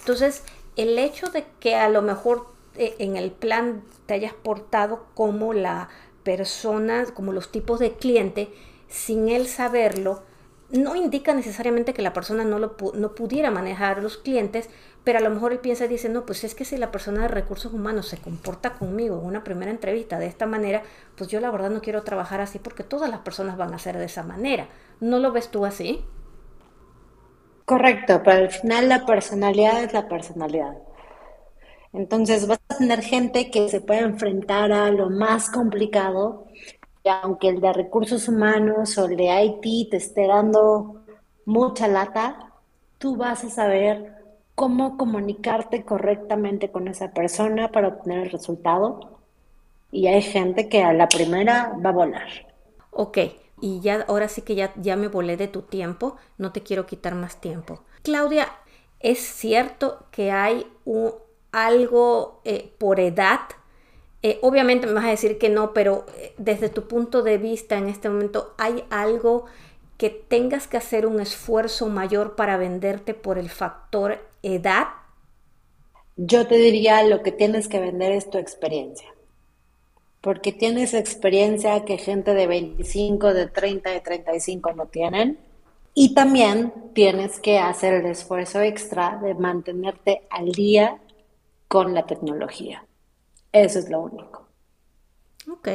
Entonces, el hecho de que a lo mejor en el plan te hayas portado como la persona, como los tipos de cliente, sin él saberlo, no indica necesariamente que la persona no, lo, no pudiera manejar los clientes, pero a lo mejor él piensa y dice, no, pues es que si la persona de recursos humanos se comporta conmigo en una primera entrevista de esta manera, pues yo la verdad no quiero trabajar así porque todas las personas van a ser de esa manera. ¿No lo ves tú así? Correcto, pero al final la personalidad es la personalidad. Entonces vas a tener gente que se puede enfrentar a lo más complicado, y aunque el de recursos humanos o el de IT te esté dando mucha lata, tú vas a saber cómo comunicarte correctamente con esa persona para obtener el resultado. Y hay gente que a la primera va a volar. Ok, y ya ahora sí que ya, ya me volé de tu tiempo, no te quiero quitar más tiempo. Claudia, ¿es cierto que hay un, algo eh, por edad. Eh, obviamente me vas a decir que no, pero eh, desde tu punto de vista en este momento, ¿hay algo que tengas que hacer un esfuerzo mayor para venderte por el factor edad? Yo te diría lo que tienes que vender es tu experiencia. Porque tienes experiencia que gente de 25, de 30, de 35 no tienen. Y también tienes que hacer el esfuerzo extra de mantenerte al día con la tecnología. Eso es lo único. Ok.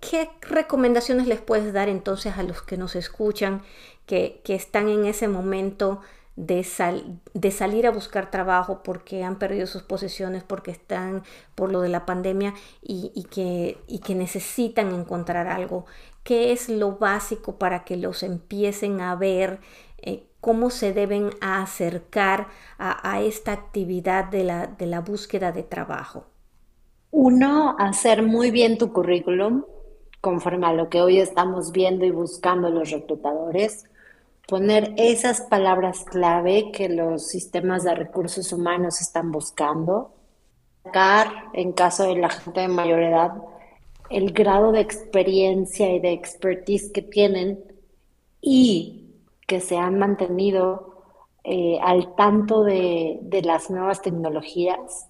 ¿Qué recomendaciones les puedes dar entonces a los que nos escuchan, que, están en ese momento de, salir a buscar trabajo porque han perdido sus posiciones, porque están por lo de la pandemia y, que, y que necesitan encontrar algo? ¿Qué es lo básico para que los empiecen a ver cómo se deben acercar a, esta actividad de la, de la búsqueda de trabajo? Uno, hacer muy bien tu currículum, conforme a lo que hoy estamos viendo y buscando los reclutadores, poner esas palabras clave que los sistemas de recursos humanos están buscando, sacar, en caso de la gente de mayor edad, el grado de experiencia y de expertise que tienen y que se han mantenido eh, al tanto de, de las nuevas tecnologías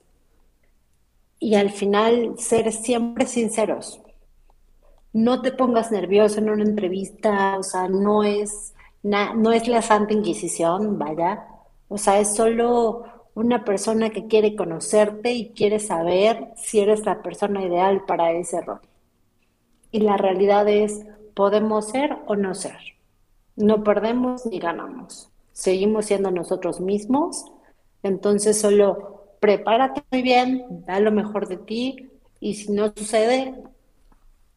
y al final ser siempre sinceros. No te pongas nervioso en una entrevista, o sea, no es, no es la Santa Inquisición, vaya, o sea, es solo una persona que quiere conocerte y quiere saber si eres la persona ideal para ese rol. Y la realidad es, podemos ser o no ser. No perdemos ni ganamos. Seguimos siendo nosotros mismos. Entonces solo prepárate muy bien, da lo mejor de ti y si no sucede,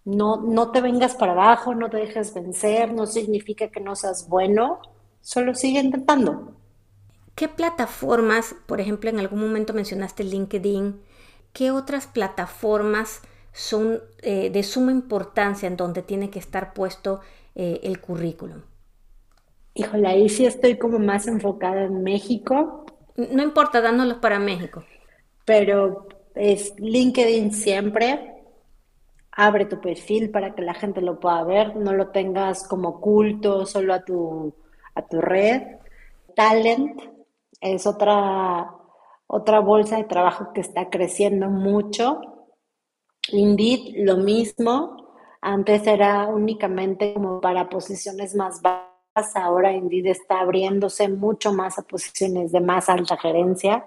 no, no te vengas para abajo, no te dejes vencer, no significa que no seas bueno, solo sigue intentando. ¿Qué plataformas, por ejemplo, en algún momento mencionaste LinkedIn, qué otras plataformas son eh, de suma importancia en donde tiene que estar puesto eh, el currículum? Híjole, ahí sí estoy como más enfocada en México. No importa, dándolos para México. Pero es LinkedIn siempre. Abre tu perfil para que la gente lo pueda ver, no lo tengas como oculto solo a tu, a tu red. Talent, es otra, otra bolsa de trabajo que está creciendo mucho. Indeed, lo mismo. Antes era únicamente como para posiciones más bajas, ahora Indeed está abriéndose mucho más a posiciones de más alta gerencia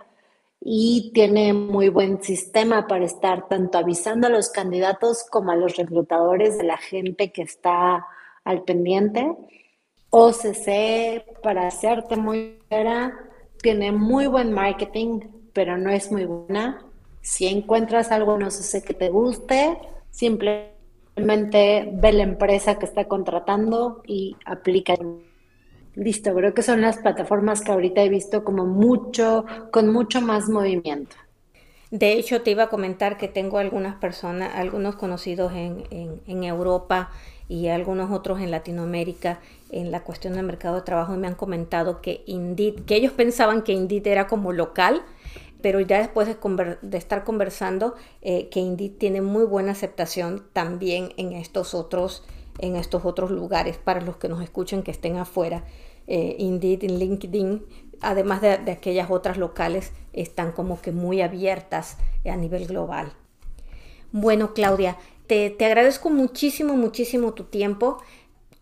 y tiene muy buen sistema para estar tanto avisando a los candidatos como a los reclutadores de la gente que está al pendiente. OCC para hacerte muy clara tiene muy buen marketing, pero no es muy buena. Si encuentras algo, no sé que te guste, simplemente ve la empresa que está contratando y aplica. Listo, creo que son las plataformas que ahorita he visto como mucho, con mucho más movimiento. De hecho, te iba a comentar que tengo algunas personas, algunos conocidos en, en, en Europa y algunos otros en Latinoamérica en la cuestión del mercado de trabajo y me han comentado que Indeed, que ellos pensaban que Indeed era como local, pero ya después de, estar conversando, eh, que Indeed tiene muy buena aceptación también en estos otros, en estos otros lugares para los que nos escuchen que estén afuera. Eh, Indeed y LinkedIn, además de, aquellas otras locales, están como que muy abiertas a nivel global. Bueno, Claudia, te agradezco muchísimo, muchísimo tu tiempo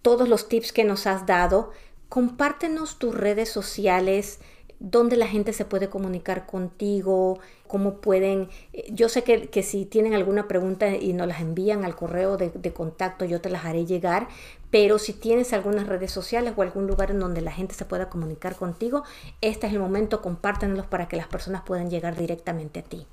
todos los tips que nos has dado. Compártenos tus redes sociales, donde la gente se puede comunicar contigo, cómo pueden, eh, yo sé que, si tienen alguna pregunta y nos las envían al correo de, contacto, yo te las haré llegar, pero si tienes algunas redes sociales o algún lugar en donde la gente se pueda comunicar contigo, este es el momento, compártenos para que las personas puedan llegar directamente a ti.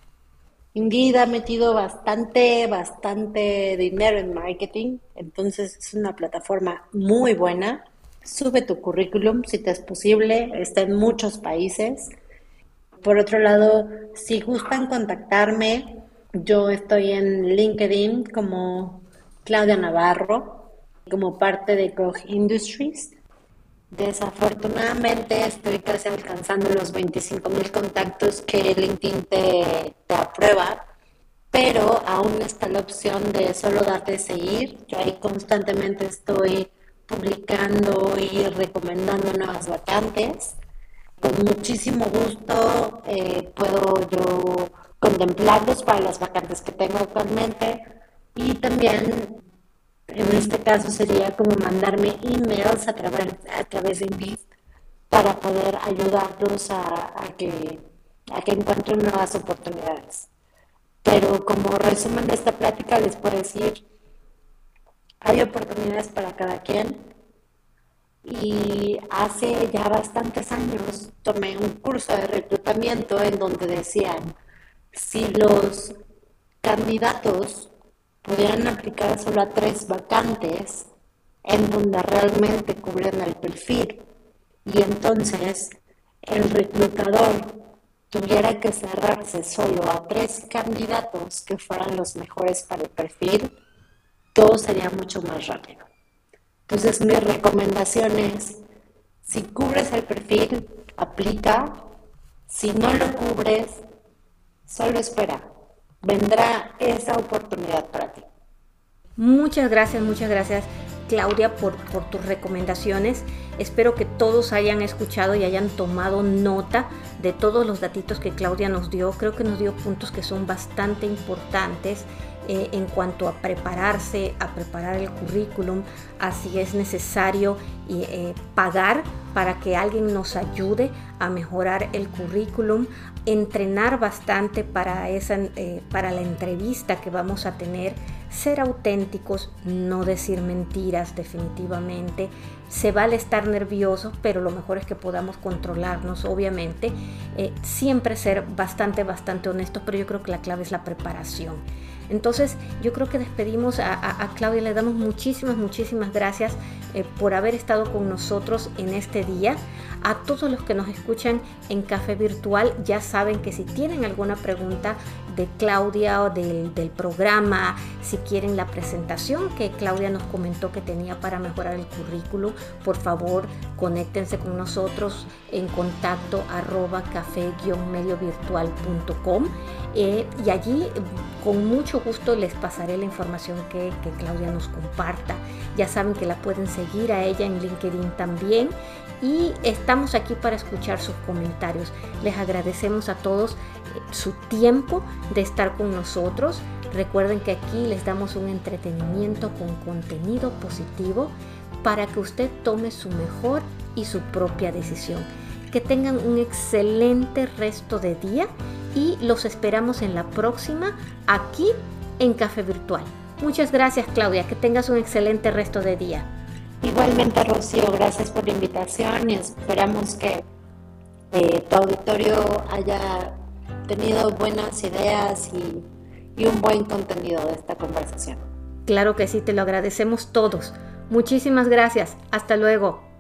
Indeed ha metido bastante, bastante dinero en marketing, entonces es una plataforma muy buena. Sube tu currículum si te es posible, está en muchos países. Por otro lado, si gustan contactarme, yo estoy en LinkedIn como Claudia Navarro, como parte de Koch Industries. Desafortunadamente estoy casi alcanzando los 25 mil contactos que LinkedIn te, te, aprueba, pero aún está la opción de solo darte seguir. Yo ahí constantemente estoy publicando y recomendando nuevas vacantes. Con muchísimo gusto eh, puedo yo contemplarlos para las vacantes que tengo actualmente y también en este caso sería como mandarme emails a través, a través de Indeed para poder ayudarlos a, que, a que encuentren nuevas oportunidades. Pero como resumen de esta plática les puedo decir, hay oportunidades para cada quien. Y hace ya bastantes años tomé un curso de reclutamiento en donde decían, si los candidatos pudieran aplicar solo a tres vacantes en donde realmente cubren el perfil. Y entonces el reclutador tuviera que cerrarse solo a tres candidatos que fueran los mejores para el perfil, todo sería mucho más rápido. Entonces mi recomendación es, si cubres el perfil, aplica, si no lo cubres, solo espera, vendrá esa oportunidad para ti. Muchas gracias, muchas gracias Claudia por, tus recomendaciones. Espero que todos hayan escuchado y hayan tomado nota de todos los datitos que Claudia nos dio. Creo que nos dio puntos que son bastante importantes eh, en cuanto a prepararse, a preparar el currículum, así es necesario eh, pagar para que alguien nos ayude a mejorar el currículum, entrenar bastante para, esa, eh, para la entrevista que vamos a tener, ser auténticos, no decir mentiras definitivamente. Se vale estar nerviosos, pero lo mejor es que podamos controlarnos, obviamente. siempre ser bastante, bastante honestos, pero yo creo que la clave es la preparación. Entonces yo creo que despedimos a, Claudia, le damos muchísimas, muchísimas gracias eh, por haber estado con nosotros en este día. A todos los que nos escuchan en Café Virtual ya saben que si tienen alguna pregunta de Claudia o del, del programa, si quieren la presentación que Claudia nos comentó que tenía para mejorar el currículo, por favor conéctense con nosotros en contacto arroba café-mediovirtual.com eh, y allí con mucho gusto les pasaré la información que, que Claudia nos comparta. Ya saben que la pueden seguir a ella en LinkedIn también y estamos aquí para escuchar sus comentarios. Les agradecemos a todos eh, su tiempo de estar con nosotros. Recuerden que aquí les damos un entretenimiento con contenido positivo para que usted tome su mejor y su propia decisión. Que tengan un excelente resto de día y los esperamos en la próxima aquí en Café Virtual. Muchas gracias Claudia, que tengas un excelente resto de día. Igualmente, Rocío, gracias por la invitación y esperamos que eh, tu auditorio haya tenido buenas ideas y, y un buen contenido de esta conversación. Claro que sí, te lo agradecemos todos. Muchísimas gracias. Hasta luego.